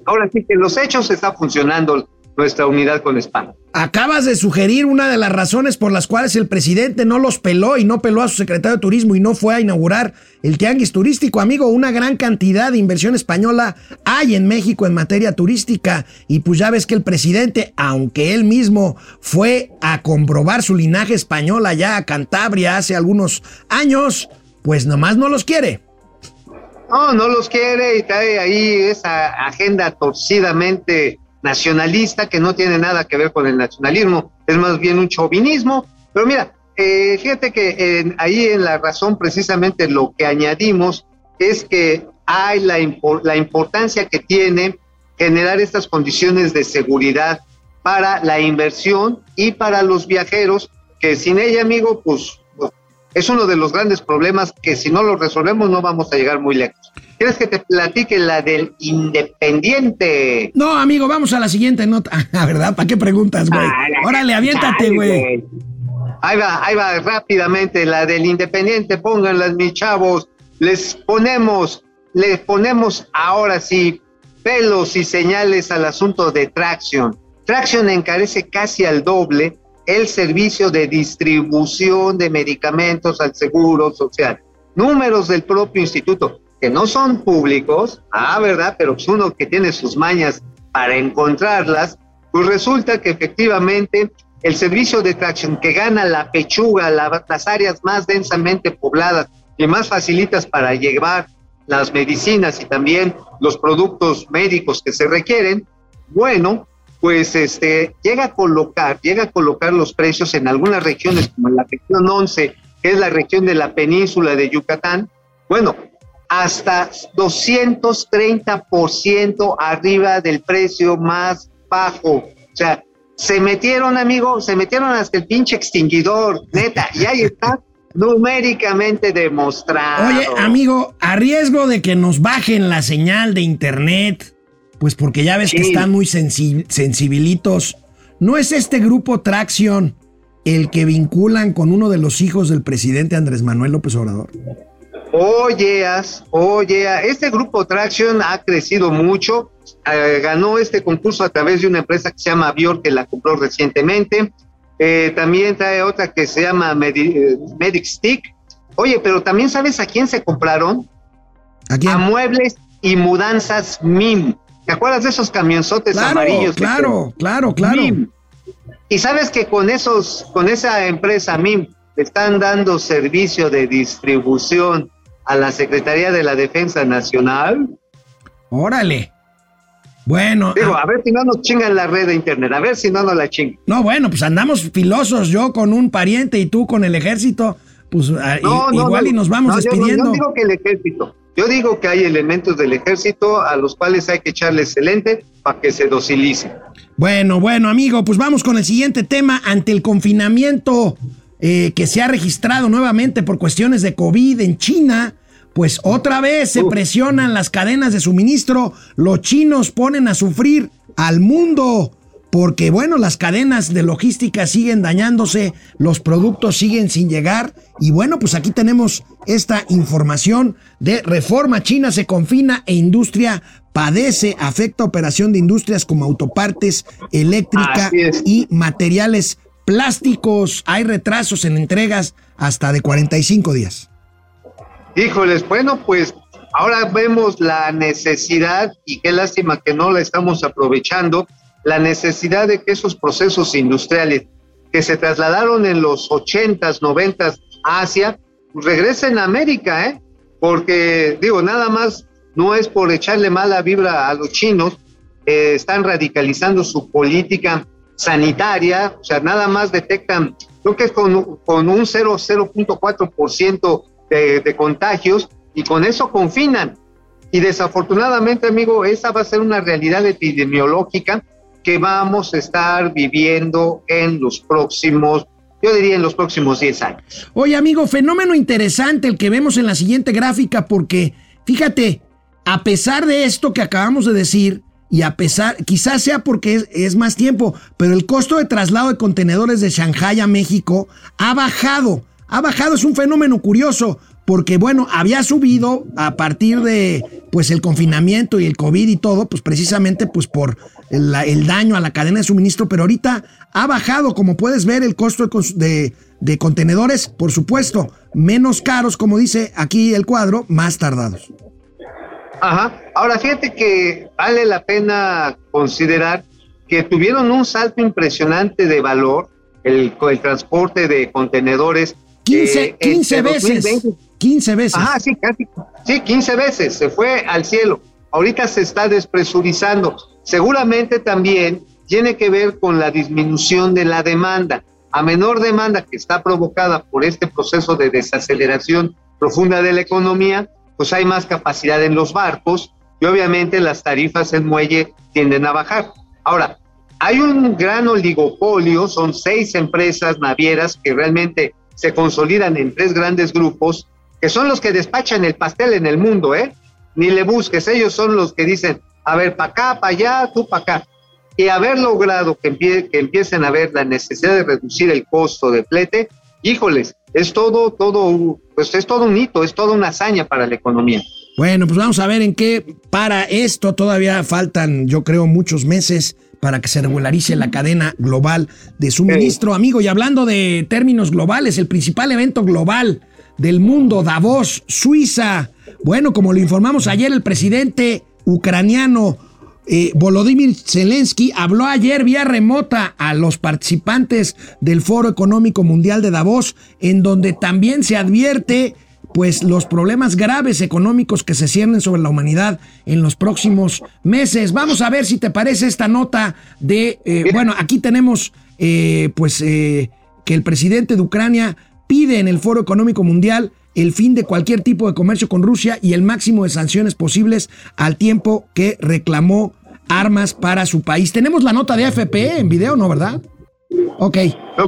ahora sí que en los hechos está funcionando nuestra unidad con España. Acabas de sugerir una de las razones por las cuales el presidente no los peló y no peló a su secretario de turismo y no fue a inaugurar el tianguis turístico. Amigo, una gran cantidad de inversión española hay en México en materia turística y pues ya ves que el presidente, aunque él mismo fue a comprobar su linaje español allá a Cantabria hace algunos años, pues nomás no los quiere. No, no los quiere y trae ahí esa agenda torcidamente nacionalista que no tiene nada que ver con el nacionalismo, es más bien un chauvinismo. Pero mira, eh, fíjate que ahí en la razón precisamente lo que añadimos es que hay la, la importancia que tiene generar estas condiciones de seguridad para la inversión y para los viajeros, que sin ella, amigo, pues, pues es uno de los grandes problemas que si no lo resolvemos no vamos a llegar muy lejos. ¿Quieres que te platique la del Independiente? No, amigo, vamos a la siguiente nota. Ah, ¿Verdad? ¿Para qué preguntas, güey? Órale, aviéntate, güey. Ahí va, ahí va, rápidamente, la del Independiente, pónganlas, mis chavos. Les ponemos, les ponemos ahora sí pelos y señales al asunto de Traction. Traction encarece casi al doble el servicio de distribución de medicamentos al Seguro Social. Números del propio instituto que no son públicos, ah, ¿verdad? Pero es uno que tiene sus mañas para encontrarlas, pues resulta que efectivamente el servicio de tracción que gana la pechuga, las áreas más densamente pobladas y más facilitas para llevar las medicinas y también los productos médicos que se requieren, bueno, pues este llega a colocar, llega a colocar los precios en algunas regiones como en la región 11, que es la región de la península de Yucatán, bueno, hasta 230% arriba del precio más bajo. O sea, se metieron, amigo, se metieron hasta el pinche extinguidor, neta, y ahí está numéricamente demostrado. Oye, amigo, a riesgo de que nos bajen la señal de internet, pues porque ya ves que están muy sensi- sensibilitos, ¿no es este grupo Traction el que vinculan con uno de los hijos del presidente Andrés Manuel López Obrador? Oyeas, oye, este grupo Traction ha crecido mucho, eh, ganó este concurso a través de una empresa que se llama Bior, que la compró recientemente, Eh, también trae otra que se llama Medi- eh, Medic Stick. Oye, pero también sabes a quién se compraron? ¿A quién? A Muebles y Mudanzas MIM. ¿Te acuerdas de esos camionzotes Claro, amarillos? claro, claro, claro. MIM. Y sabes que con esos, con esa empresa MIM, están dando servicio de distribución a la Secretaría de la Defensa Nacional. Órale. Bueno, Digo, ah, a ver si no nos chingan la red de internet, a ver si no nos la chingan. no, bueno, pues andamos filosos, yo con un pariente y tú con el ejército, pues ah, i- No, no, igual no, y nos vamos no, yo no- despidiendo. Yo, digo que el ejército, yo digo que hay elementos del ejército a los cuales hay que echarle excelente para que se docilicen. Bueno, bueno, amigo, pues vamos con el siguiente tema. Ante el confinamiento eh, que se ha registrado nuevamente por cuestiones de COVID en China, pues otra vez se presionan las cadenas de suministro. Los chinos ponen a sufrir al mundo. Porque, bueno, las cadenas de logística siguen dañándose, los productos siguen sin llegar. Y bueno, pues aquí tenemos esta información de reforma china se confina e industria padece, afecta operación de industrias como autopartes, eléctrica y materiales plásticos. Hay retrasos en entregas hasta de 45 días. Híjoles, bueno, pues ahora vemos la necesidad, y qué lástima que no la estamos aprovechando, la necesidad de que esos procesos industriales que se trasladaron en los 80s, 90s a Asia, pues regresen a América, ¿eh? Porque, digo, nada más no es por echarle mala vibra a los chinos, eh, están radicalizando su política sanitaria, o sea, nada más detectan, creo que con, con un 0, 0.4% de, de contagios y con eso confinan. Y desafortunadamente, amigo, esa va a ser una realidad epidemiológica que vamos a estar viviendo en los próximos, yo diría en los próximos 10 años. Oye, amigo, fenómeno interesante el que vemos en la siguiente gráfica, porque fíjate, a pesar de esto que acabamos de decir, y a pesar, quizás sea porque es, más tiempo, pero el costo de traslado de contenedores de Shanghai a México ha bajado. Ha bajado, es un fenómeno curioso, porque bueno, había subido a partir de pues el confinamiento y el COVID y todo, pues precisamente pues por el, el daño a la cadena de suministro, pero ahorita ha bajado, como puedes ver, el costo de, de- contenedores, por supuesto, menos caros, como dice aquí el cuadro, más tardados. Ajá. Ahora fíjate que vale la pena considerar que tuvieron un salto impresionante de valor el, el transporte de contenedores. 15, eh, 15 entre veces. 2020. 15 veces. Ajá, sí, casi. Sí, 15 veces. Se fue al cielo. Ahorita se está despresurizando. Seguramente también tiene que ver con la disminución de la demanda. A menor demanda que está provocada por este proceso de desaceleración profunda de la economía, pues hay más capacidad en los barcos y obviamente las tarifas en muelle tienden a bajar. Ahora, hay un gran oligopolio, son seis empresas navieras que realmente se consolidan en tres grandes grupos, que son los que despachan el pastel en el mundo, ¿eh? Ni le busques, ellos son los que dicen, a ver, para acá, para allá, tú para acá. Y haber logrado que, empie- que empiecen a ver la necesidad de reducir el costo de flete, híjoles, es todo, todo, pues es todo un hito, es toda una hazaña para la economía. Bueno, pues vamos a ver en qué para esto. Todavía faltan, yo creo, muchos meses para que se regularice la cadena global de suministro. Amigo, y hablando de términos globales, el principal evento global del mundo, Davos, Suiza. Bueno, como lo informamos ayer, el presidente ucraniano eh, Volodymyr Zelensky habló ayer vía remota a los participantes del Foro Económico Mundial de Davos, en donde también se advierte pues los problemas graves económicos que se ciernen sobre la humanidad en los próximos meses. Vamos a ver si te parece esta nota de, eh, bueno, aquí tenemos eh, pues que el presidente de Ucrania pide en el Foro Económico Mundial el fin de cualquier tipo de comercio con Rusia y el máximo de sanciones posibles al tiempo que reclamó armas para su país. Tenemos la nota de AFP en video, ¿no, verdad? Ok.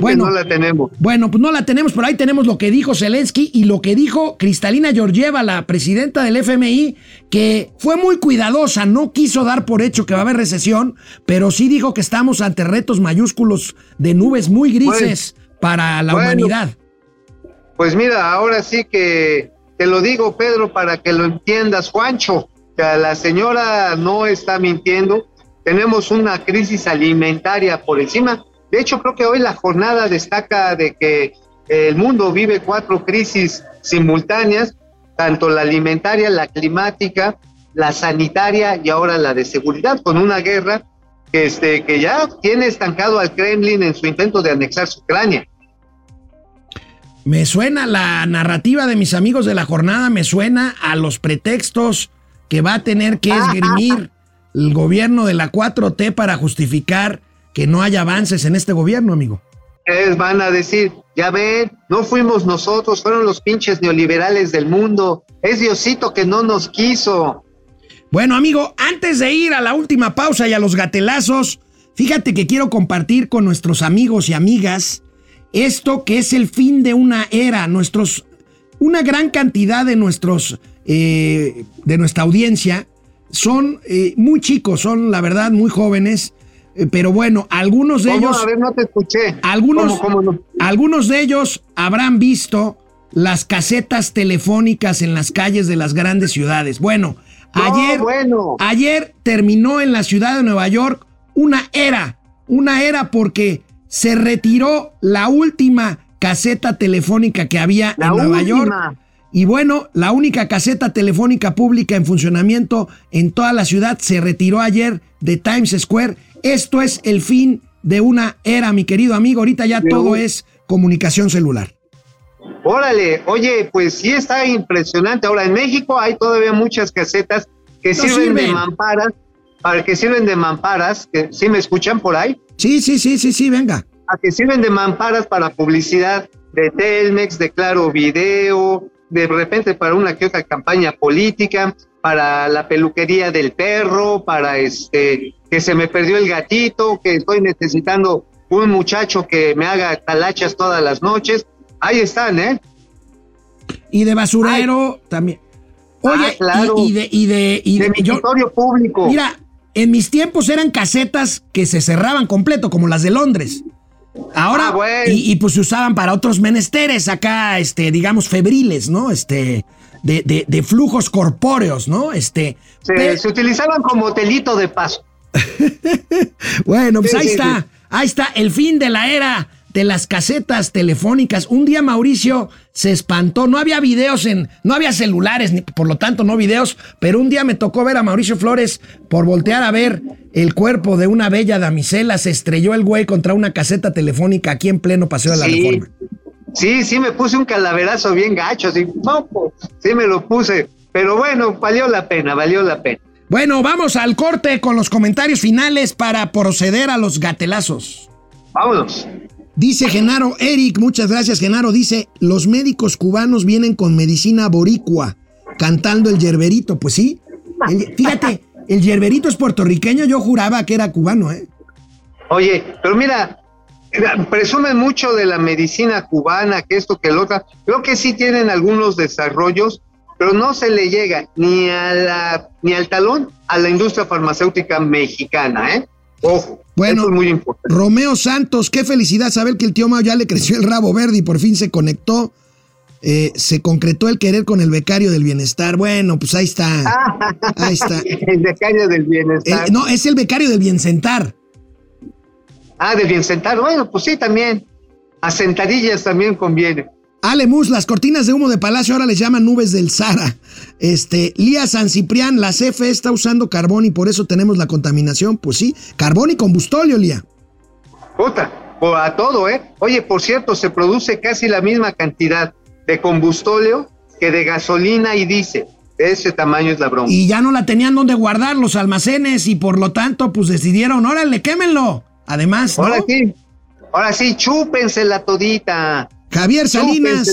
bueno, no la tenemos. Bueno, pues no la tenemos, pero ahí tenemos lo que dijo Zelensky y lo que dijo Cristalina Georgieva, la presidenta del FMI, que fue muy cuidadosa, no quiso dar por hecho que va a haber recesión, pero sí dijo que estamos ante retos mayúsculos de nubes muy grises para la humanidad. Pues mira, ahora sí que te lo digo, Pedro, para que lo entiendas, Juancho, que la señora no está mintiendo. Tenemos una crisis alimentaria por encima de hecho, creo que hoy la jornada destaca de que el mundo vive cuatro crisis simultáneas, tanto la alimentaria, la climática, la sanitaria y ahora la de seguridad, con una guerra que, este, que ya tiene estancado al Kremlin en su intento de anexar Ucrania. Me suena la narrativa de mis amigos de la jornada, me suena a los pretextos que va a tener que esgrimir el gobierno de la 4T para justificar que no haya avances en este gobierno, amigo. Ustedes van a decir, ya ven, no fuimos nosotros, fueron los pinches neoliberales del mundo. Es Diosito que no nos quiso. Bueno, amigo, antes de ir a la última pausa y a los gatelazos, fíjate que quiero compartir con nuestros amigos y amigas esto que es el fin de una era. Nuestros, una gran cantidad de nuestros, eh, de nuestra audiencia son eh, muy chicos, son la verdad muy jóvenes eh, pero bueno, algunos de ellos. A ver, no te escuché. Algunos, algunos de ellos habrán visto las casetas telefónicas en las calles de las grandes ciudades. Bueno, ayer, bueno. ayer terminó en la ciudad de Nueva York una era, una era porque se retiró la última caseta telefónica que había en Nueva York. Y bueno, la única caseta telefónica pública en funcionamiento en toda la ciudad se retiró ayer de Times Square esto es el fin de una era, mi querido amigo. Ahorita ya todo es comunicación celular. Órale, oye, pues sí está impresionante. Ahora en México hay todavía muchas casetas que sirven, de mamparas, para que sirven de mamparas, que sí me escuchan por ahí. Sí, sí, sí, sí, sí, venga. A que sirven de mamparas para publicidad de Telmex, de Claro Video, de repente para una que otra campaña política, para la peluquería del perro, para este que se me perdió el gatito, que estoy necesitando un muchacho que me haga talachas todas las noches. Ahí están, ¿eh? Y de basurero también. Oye, ah, claro. y, de y de y de, público. Mira, en mis tiempos eran casetas que se cerraban completo, como las de Londres. Ahora, ah, y, pues se usaban para otros menesteres acá, este, digamos, febriles, ¿no? Este, de, de, flujos corpóreos, ¿no? Este. Se, se utilizaban como telito de paso. bueno, pues ahí está. Ahí está el fin de la era de las casetas telefónicas. Un día Mauricio se espantó, no había videos en, no había celulares, ni, por lo tanto no videos, pero un día me tocó ver a Mauricio Flores por voltear a ver el cuerpo de una bella damisela, se estrelló el güey contra una caseta telefónica aquí en pleno Paseo de la Reforma. Sí, sí, me puse un calaverazo bien gacho, sí, sí me lo puse, pero bueno, valió la pena, valió la pena. Bueno, vamos al corte con los comentarios finales para proceder a los gatelazos. Vámonos. Dice Genaro Eric, muchas gracias Genaro, dice, los médicos cubanos vienen con medicina boricua, cantando el yerberito, pues sí. fíjate, el yerberito es puertorriqueño, yo juraba que era cubano, ¿eh? Oye, pero mira, presumen mucho de la medicina cubana, que esto, que lo otro. Creo que sí tienen algunos desarrollos, pero no se le llega ni a la ni al talón a la industria farmacéutica mexicana, ¿eh? Ojo, bueno, es muy importante. Romeo Santos, qué felicidad saber que el tío Mao ya le creció el rabo verde y por fin se conectó. Eh, se concretó el querer con el becario del bienestar. Bueno, pues ahí está. ahí está. el becario del bienestar. Eh, no, es el becario del biensentar. Ah, del biensentar. Bueno, pues sí, también. A sentadillas también conviene. Alemus, las cortinas de humo de Palacio ahora les llaman nubes del Sara. Este, Lía San Ciprián, la CFE está usando carbón y por eso tenemos la contaminación. Pues sí, carbón y combustóleo, Lía. Puta, a todo, ¿eh? Oye, por cierto, se produce casi la misma cantidad de combustóleo que de gasolina y dice. Ese tamaño es la bronca. Y ya no la tenían donde guardar los almacenes y por lo tanto, pues decidieron, órale, quémenlo. Además, ¿no? Ahora sí, ahora sí, chúpensela todita. Javier Salinas.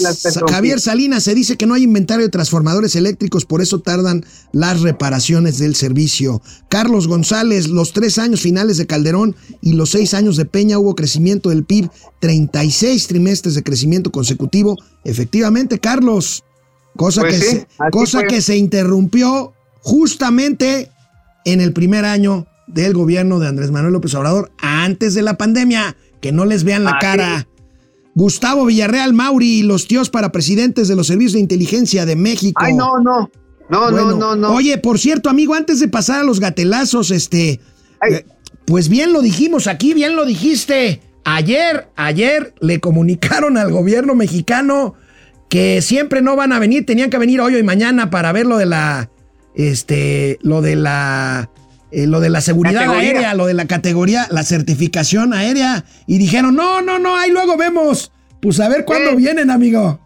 Javier Salinas se dice que no hay inventario de transformadores eléctricos, por eso tardan las reparaciones del servicio. Carlos González, los tres años finales de Calderón y los seis años de Peña hubo crecimiento del PIB, 36 trimestres de crecimiento consecutivo. Efectivamente, Carlos, cosa, Pues que, sí, se, cosa fue. que se interrumpió justamente en el primer año del gobierno de Andrés Manuel López Obrador, antes de la pandemia, que no les vean la Así cara. Gustavo Villarreal Mauri y los tíos para presidentes de los servicios de inteligencia de México. Ay, no, no. No, Bueno, no, no, no. Oye, por cierto, amigo, antes de pasar a los gatelazos, este, eh, pues bien lo dijimos aquí, bien lo dijiste. Ayer, ayer le comunicaron al gobierno mexicano que siempre no van a venir, tenían que venir hoy y mañana para ver lo de la, este, lo de la, eh, lo de la seguridad Categoría. aérea, lo de la categoría, la certificación aérea, y dijeron, no, no, no, ahí luego vemos. Pues a ver cuándo Sí. vienen, amigo.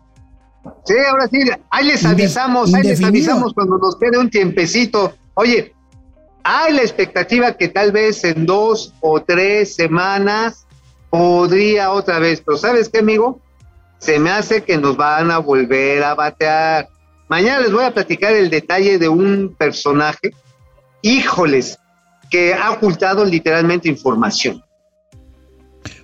Sí, ahora sí, ahí les Inde- avisamos, ahí les avisamos cuando nos quede un tiempecito. Oye, hay la expectativa que tal vez en dos o tres semanas podría otra vez, pero ¿sabes qué, amigo? Se me hace que nos van a volver a batear. Mañana les voy a platicar el detalle de un personaje, híjoles, que ha ocultado literalmente información.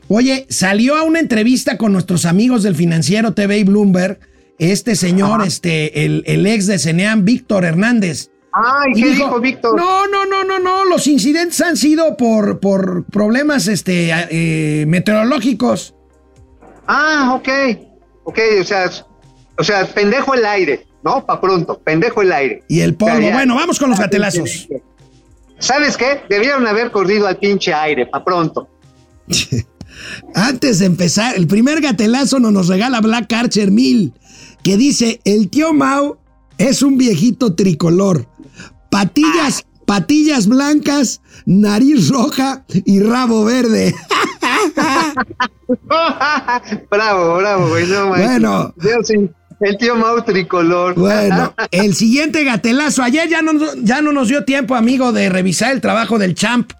Oye, salió a una entrevista con nuestros amigos del financiero TV y Bloomberg, este señor, este, el, el ex de Ceneam, Víctor Hernández. Ay, Y ¿qué dijo, Víctor? No, no, no, no, no. Los incidentes han sido por, por problemas este, eh, meteorológicos. Ah, ok. Ok, o sea, o sea, pendejo el aire, ¿no? Pa' pronto, pendejo el aire. Y el polvo. Bueno, vamos con los gatelazos. ¿Sabes qué? Debieron haber corrido al pinche aire, pa' pronto. Antes de empezar, el primer gatelazo nos, nos regala Black Archer 1000, que dice: El tío Mau es un viejito tricolor. Patillas, patillas blancas, nariz roja y rabo verde. bravo, bravo, güey. No. Bueno. Yo sí, el tío Mau tricolor. Bueno, el siguiente gatelazo. Ayer ya no, ya no nos dio tiempo, amigo, de revisar el trabajo del champ,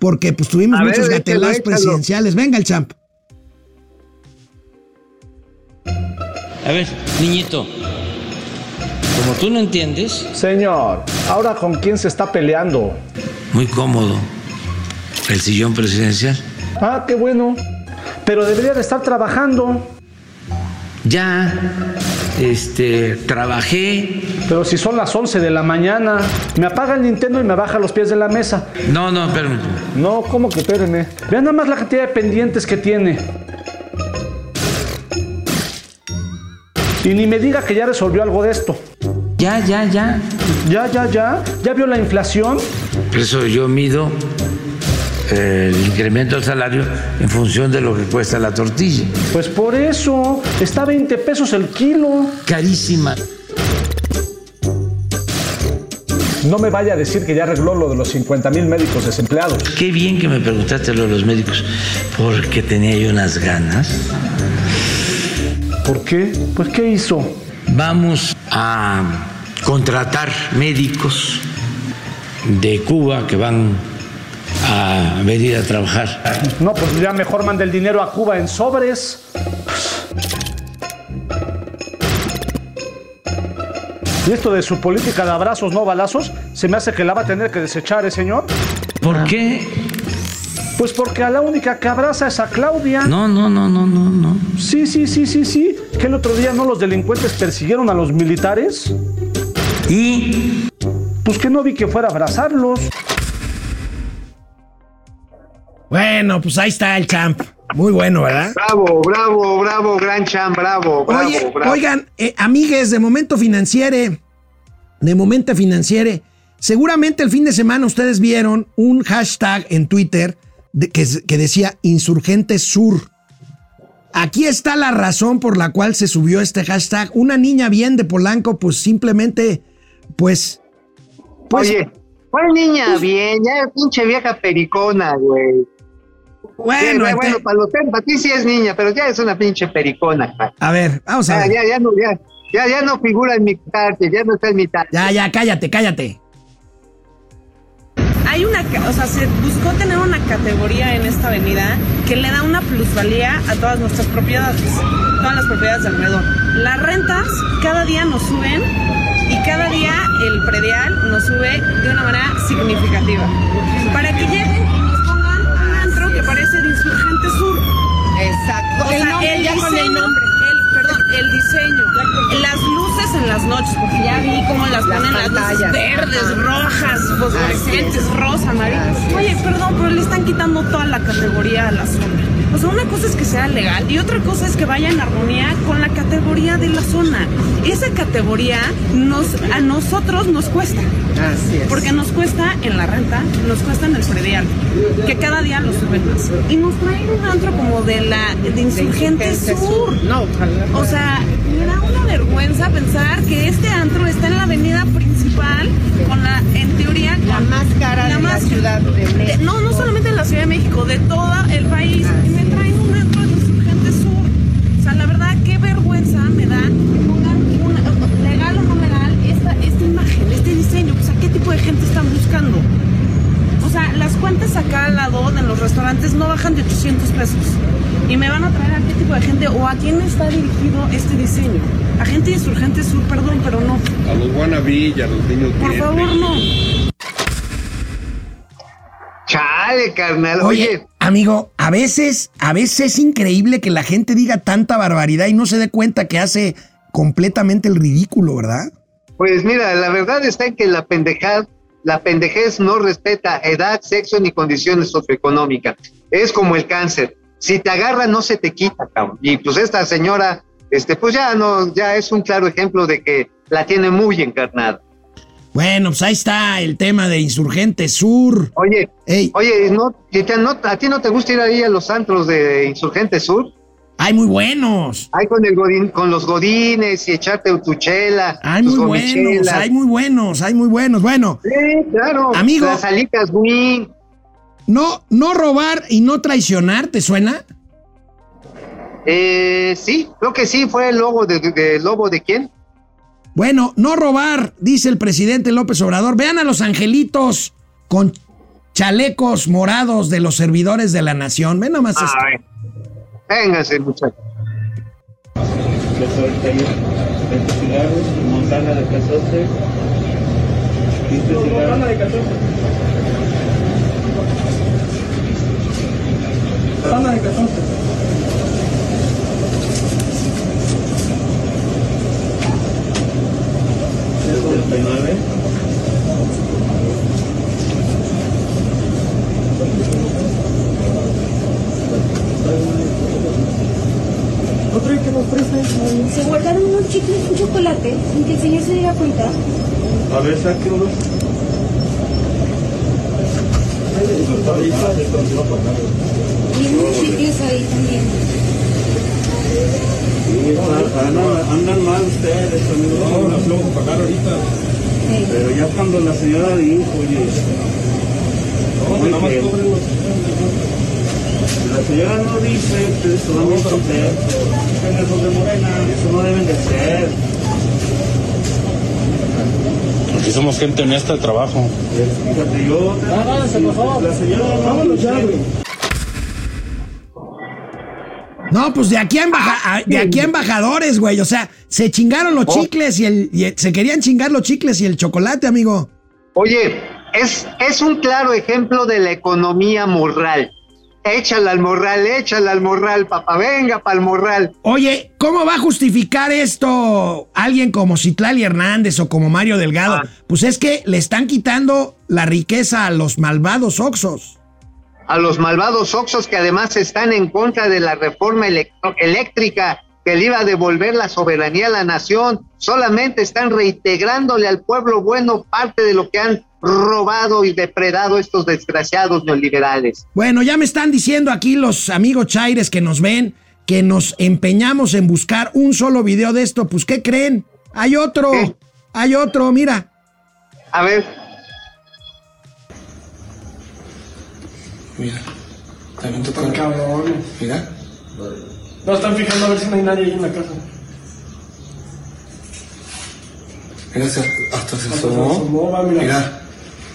porque pues tuvimos A muchos gatelazos échalo. presidenciales. Venga el champ. A ver, niñito, como tú no entiendes, Señor, ¿ahora con quién se está peleando? muy cómodo el sillón presidencial. Ah, qué bueno. Pero debería de estar trabajando. Ya, este, trabajé. Pero si son las 11 de la mañana, me apaga el Nintendo y me baja los pies de la mesa. No, no, espérame. No, ¿cómo que espérenme? Vean nada más la cantidad de pendientes que tiene. Y ni me diga que ya resolvió algo de esto. Ya, ya, ya. Ya, ya, ya. ¿Ya vio la inflación? Por eso yo mido el incremento del salario en función de lo que cuesta la tortilla. Pues por eso. Está a 20 pesos el kilo. Carísima. No me vaya a decir que ya arregló lo de los 50 mil médicos desempleados. Qué bien que me preguntaste lo de los médicos, porque tenía yo unas ganas. ¿Por qué? Pues ¿qué hizo? Vamos a contratar médicos de Cuba que van a venir a trabajar. No, pues ya mejor manda el dinero a Cuba en sobres. Y esto de su política de abrazos, no balazos, se me hace que la va a tener que desechar, ¿eh, señor? ¿Por qué? Pues porque a la única que abraza es a Claudia. No, no, no, no, no, no. Sí, sí, sí, sí, sí. Que el otro día no los delincuentes persiguieron a los militares. Y Pues que no vi que fuera a abrazarlos. Bueno, pues ahí está el champ. Muy bueno, ¿verdad? Bravo, bravo, bravo, gran cham, bravo, bravo, Oye, bravo. oigan, eh, amigues de Momento Financiere, de Momento Financiere, seguramente el fin de semana ustedes vieron un hashtag en Twitter de- que, que decía Insurgentes Sur. Aquí está la razón por la cual se subió este hashtag. Una niña bien de Polanco, pues simplemente, pues, pues, Oye, ¿cuál niña bien? Ya pinche vieja pericona, güey. Bueno, Sí, bueno, para, los, para ti sí es niña, pero ya es una pinche pericona. cara. a ver, vamos a Ya, ver. ya, ya, no, ya, Ya, ya no figura en mi tarde, ya no está en mi tarde. Ya, ya, cállate, cállate. Hay una, o sea, se buscó tener una categoría en esta avenida que le da una plusvalía a todas nuestras propiedades, todas las propiedades de alrededor. Las rentas cada día nos suben y cada día el predial nos sube de una manera significativa. Para que lleguen parece Insurgente Sur. Exacto. O El sea, nombre, el ya con el diseño, nombre. el- perdón, el diseño, las luces en las noches, porque ya vi cómo las, Las ponen las luces pantallas, verdes, ajá. rojas, fosforescentes, rosa, es. Oye, perdón, pero le están quitando toda la categoría a la zona. O sea, una cosa es que sea legal y otra cosa es que vaya en armonía con la categoría de la zona. Esa categoría nos, a nosotros nos cuesta. Así es. Porque nos cuesta en la renta, nos cuesta en el predial, que cada día lo suben más. Y nos traen un antro como de la de Insurgente Insurgente Sur. No, ojalá. O sea, una vergüenza pensar que este antro está en la avenida principal con la, en teoría, La con- más cara de la más- Ciudad de de- México. no, no solamente de la Ciudad de México, de todo el país. Así y me traen un antro de Insurgente Sur. O sea, la verdad, qué vergüenza me da que pongan una, legal o no legal esta, esta imagen, este diseño. O sea, ¿qué tipo de gente están buscando? O sea, las cuentas acá al lado de los restaurantes no bajan de 800 pesos. Y me van a traer a qué tipo de gente o a quién está dirigido este diseño. A gente insurgente sur, perdón, pero no. A los wannabe y a los niños Por bien. favor, no. Chale, carnal. Oye, Oye, amigo, a veces, a veces es increíble que la gente diga tanta barbaridad y no se dé cuenta que hace completamente el ridículo, ¿verdad? pues mira, la verdad está en que la pendejad, la pendejez no respeta edad, sexo ni condiciones socioeconómicas. Es como el cáncer. Si te agarra, no se te quita, cabrón. Y pues esta señora, este, pues ya no, ya es un claro ejemplo de que la tiene muy encarnada. Bueno, pues ahí está el tema de Insurgente Sur. Oye, Ey, oye, no, ¿y te- no- ¿a ti no te gusta ir ahí a los antros de Insurgente Sur? hay muy buenos. Ahí con, el godín, con los godines y echarte tu chela. Hay muy buenos, hay muy buenos, hay muy buenos. Bueno, Sí, claro. Amigo. Las alitas no, no robar y no traicionar, ¿te suena? Eh, sí, creo que sí, fue el logo de, de- lobo de quién. Bueno, no robar, dice el presidente López Obrador. Vean a los angelitos con chalecos morados de los servidores de la nación. Ven nomás esto. Véngase, muchachos. Montana de Cazote. Montana de Cazote. Montana de ¿Otro que nos? Se guardaron unos chicles y un chocolate sin que el señor se diera cuenta. A ver, saque unos. Y unos chicles ahí también. Andan, andan mal ustedes, amigos. No, las luego pagar ahorita. Sí. Pero ya cuando la señora dijo, oye. No, nada más cobren La señora no dice que solamente usted. de Morena. Eso no deben de ser. Aquí somos gente honesta de trabajo. Fíjate, yo. La señora no dice. No, pues de aquí a, embaja- a- de aquí a embajadores, güey. O sea, se chingaron los chicles y el, y el- se querían chingar los chicles y el chocolate, amigo. Oye, es, es un claro ejemplo de la economía moral. Échala al morral, échala al morral, papá, venga para el morral. Oye, ¿cómo va a justificar esto alguien como Citlali Hernández o como Mario Delgado? Pues es que le están quitando la riqueza a los malvados Oxos. A los malvados oxos que además están en contra de la reforma eléctrica que le iba a devolver la soberanía a la nación. Solamente están reintegrándole al pueblo bueno parte de lo que han robado y depredado estos desgraciados neoliberales. Bueno, ya me están diciendo aquí los amigos chaires que nos ven que nos empeñamos en buscar un solo video de esto. Pues, ¿qué creen? Hay otro, ¿Qué? hay otro, mira. A ver, Mira, también tu cara. Mira. No, están fijando a ver si no hay nadie ahí en la casa. Mira, se- hasta se asomó. va, mira. Mira.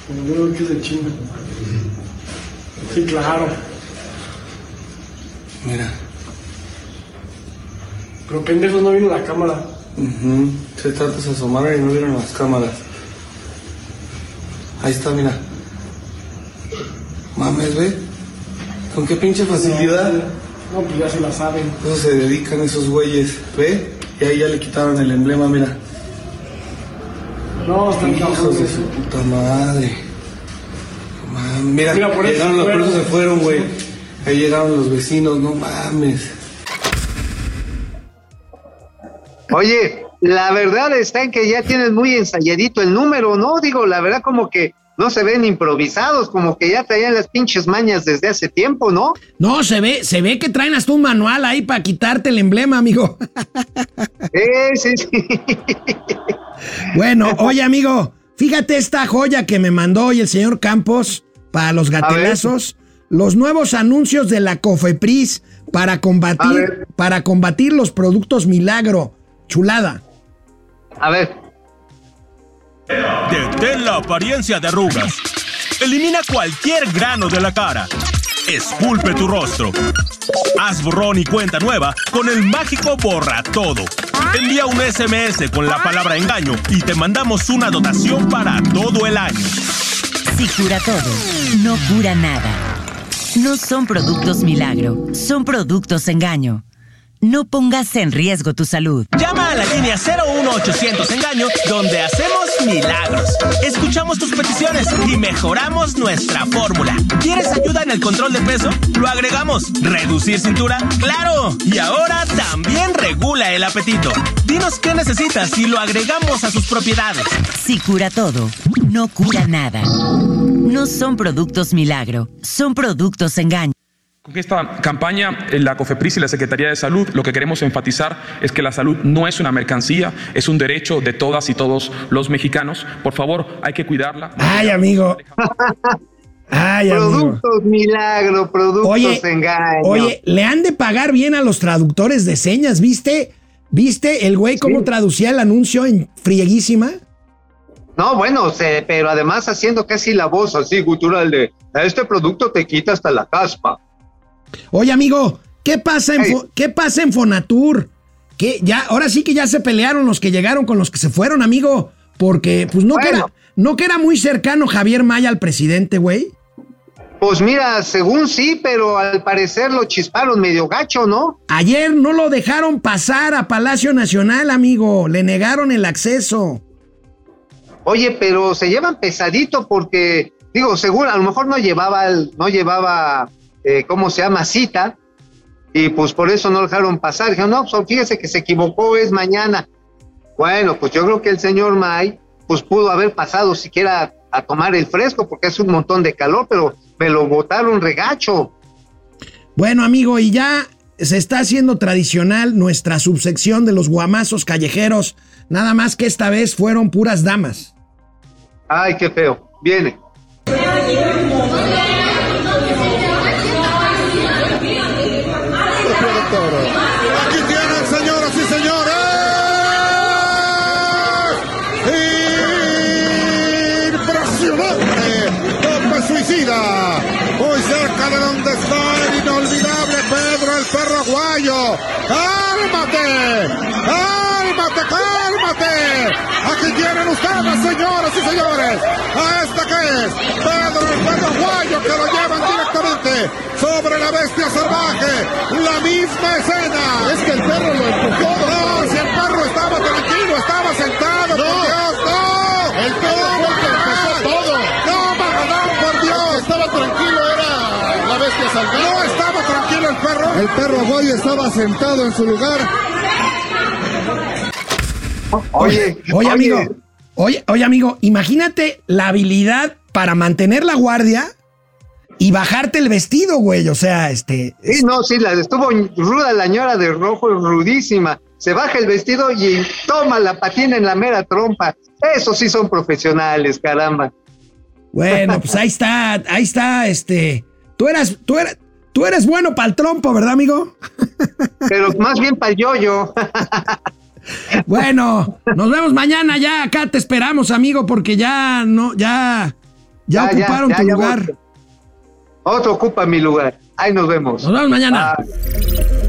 Como que es de China. Sí, claro. Mira. Pero pendejo no vino la cámara. Ujú. Se trata de asomar y no vieron las cámaras. Ahí está, mira. Mames, ve. ¿Con qué pinche facilidad? No, pues ya se la saben. Eso se dedican esos güeyes. ¿Ve? Y ahí ya le quitaron el emblema, mira. No, están Hijos de su puta madre. Mames, mira, Mira, por eso llegaron, eso fueron. se fueron, güey. Ahí llegaron los vecinos, no mames. Oye, la verdad está en que ya tienes muy ensayadito el número, ¿no? Digo, la verdad como que no se ven improvisados, como que ya traían las pinches mañas desde hace tiempo, ¿no? No, se ve, se ve que traen hasta un manual ahí para quitarte el emblema, amigo. Eh, sí, sí. Bueno, oye, amigo, fíjate esta joya que me mandó hoy el señor Campos para los gatelazos. Los nuevos anuncios de la Cofepris para combatir, para combatir los productos milagro. Chulada. A ver. Detén la apariencia de arrugas. Elimina cualquier grano de la cara. Esculpe tu rostro. Haz borrón y cuenta nueva con el mágico Borra Todo. Envía un SMS con la palabra engaño y te mandamos una dotación para todo el año. Si cura todo, no cura nada. No son productos milagro, son productos engaño. No pongas en riesgo tu salud. Llama a la línea 01800 Engaño, donde hacemos milagros. Escuchamos tus peticiones y mejoramos nuestra fórmula. ¿Quieres ayuda en el control de peso? Lo agregamos. ¿Reducir cintura? ¡Claro! Y ahora también regula el apetito. Dinos qué necesitas y lo agregamos a sus propiedades. Si cura todo, no cura nada. No son productos milagro, son productos engaño. Con esta campaña, eh, la COFEPRIS y la Secretaría de Salud, lo que queremos enfatizar es que la salud no es una mercancía, es un derecho de todas y todos los mexicanos. Por favor, hay que cuidarla. Ay, amigo. Ay, amigo. Productos milagro, productos Oye, engaño. Oye, le han de pagar bien a los traductores de señas, ¿viste? ¿Viste el güey cómo traducía el anuncio en frieguísima? No, bueno, se- pero además haciendo casi la voz así gutural de este producto te quita hasta la caspa. Oye, amigo, ¿qué pasa en, Fo- ¿qué pasa en Fonatur? ¿Qué? Ya, ahora sí que ya se pelearon los que llegaron con los que se fueron, amigo. Porque, pues, no, que, era, no que era muy cercano Javier Maya al presidente, güey. Pues mira, según sí, pero al parecer lo chisparon medio gacho, ¿no? Ayer no lo dejaron pasar a Palacio Nacional, amigo. Le negaron el acceso. Oye, pero se llevan pesadito porque, digo, seguro, a lo mejor no llevaba, el- no llevaba, eh, ¿cómo se llama? Cita, y pues por eso no lo dejaron pasar. Dijeron, no, pues fíjese que se equivocó, es mañana. Bueno, pues yo creo que el señor May, pues pudo haber pasado siquiera a tomar el fresco porque es un montón de calor, pero me lo botaron regacho. Bueno, amigo, y ya se está haciendo tradicional nuestra subsección de los guamazos callejeros. Nada más que esta vez fueron puras damas. Ay, qué feo. Viene. Señoras y señores. A esta que es Pedro el perro aguayo que lo llevan directamente sobre la bestia salvaje. La misma escena. Es que el perro lo empujó. No, si el perro estaba tranquilo, estaba sentado. No. Por Dios, no. El perro fue el que empezó todo. No, Magadán, por Dios. Estaba tranquilo, era la bestia salvaje. No estaba tranquilo el perro. El perro aguayo estaba sentado en su lugar. Oye, oye, amigo, oye, oye, amigo, imagínate la habilidad para mantener la guardia y bajarte el vestido, güey. O sea, este. Sí, no, sí, la estuvo ruda la ñora de rojo, rudísima. Se baja el vestido y toma la patina en la mera trompa. Esos sí son profesionales, caramba. Bueno, pues ahí está, ahí está, este. Tú eras, tú eras, tú eres bueno para el trompo, ¿verdad, amigo? Pero más bien para el yoyo. Bueno, nos vemos mañana ya. Acá te esperamos, amigo, porque ya no, ya, ya, ocuparon ya, tu lugar. Otro. Otro ocupa mi lugar. Ahí nos vemos. Nos vemos mañana. Bye.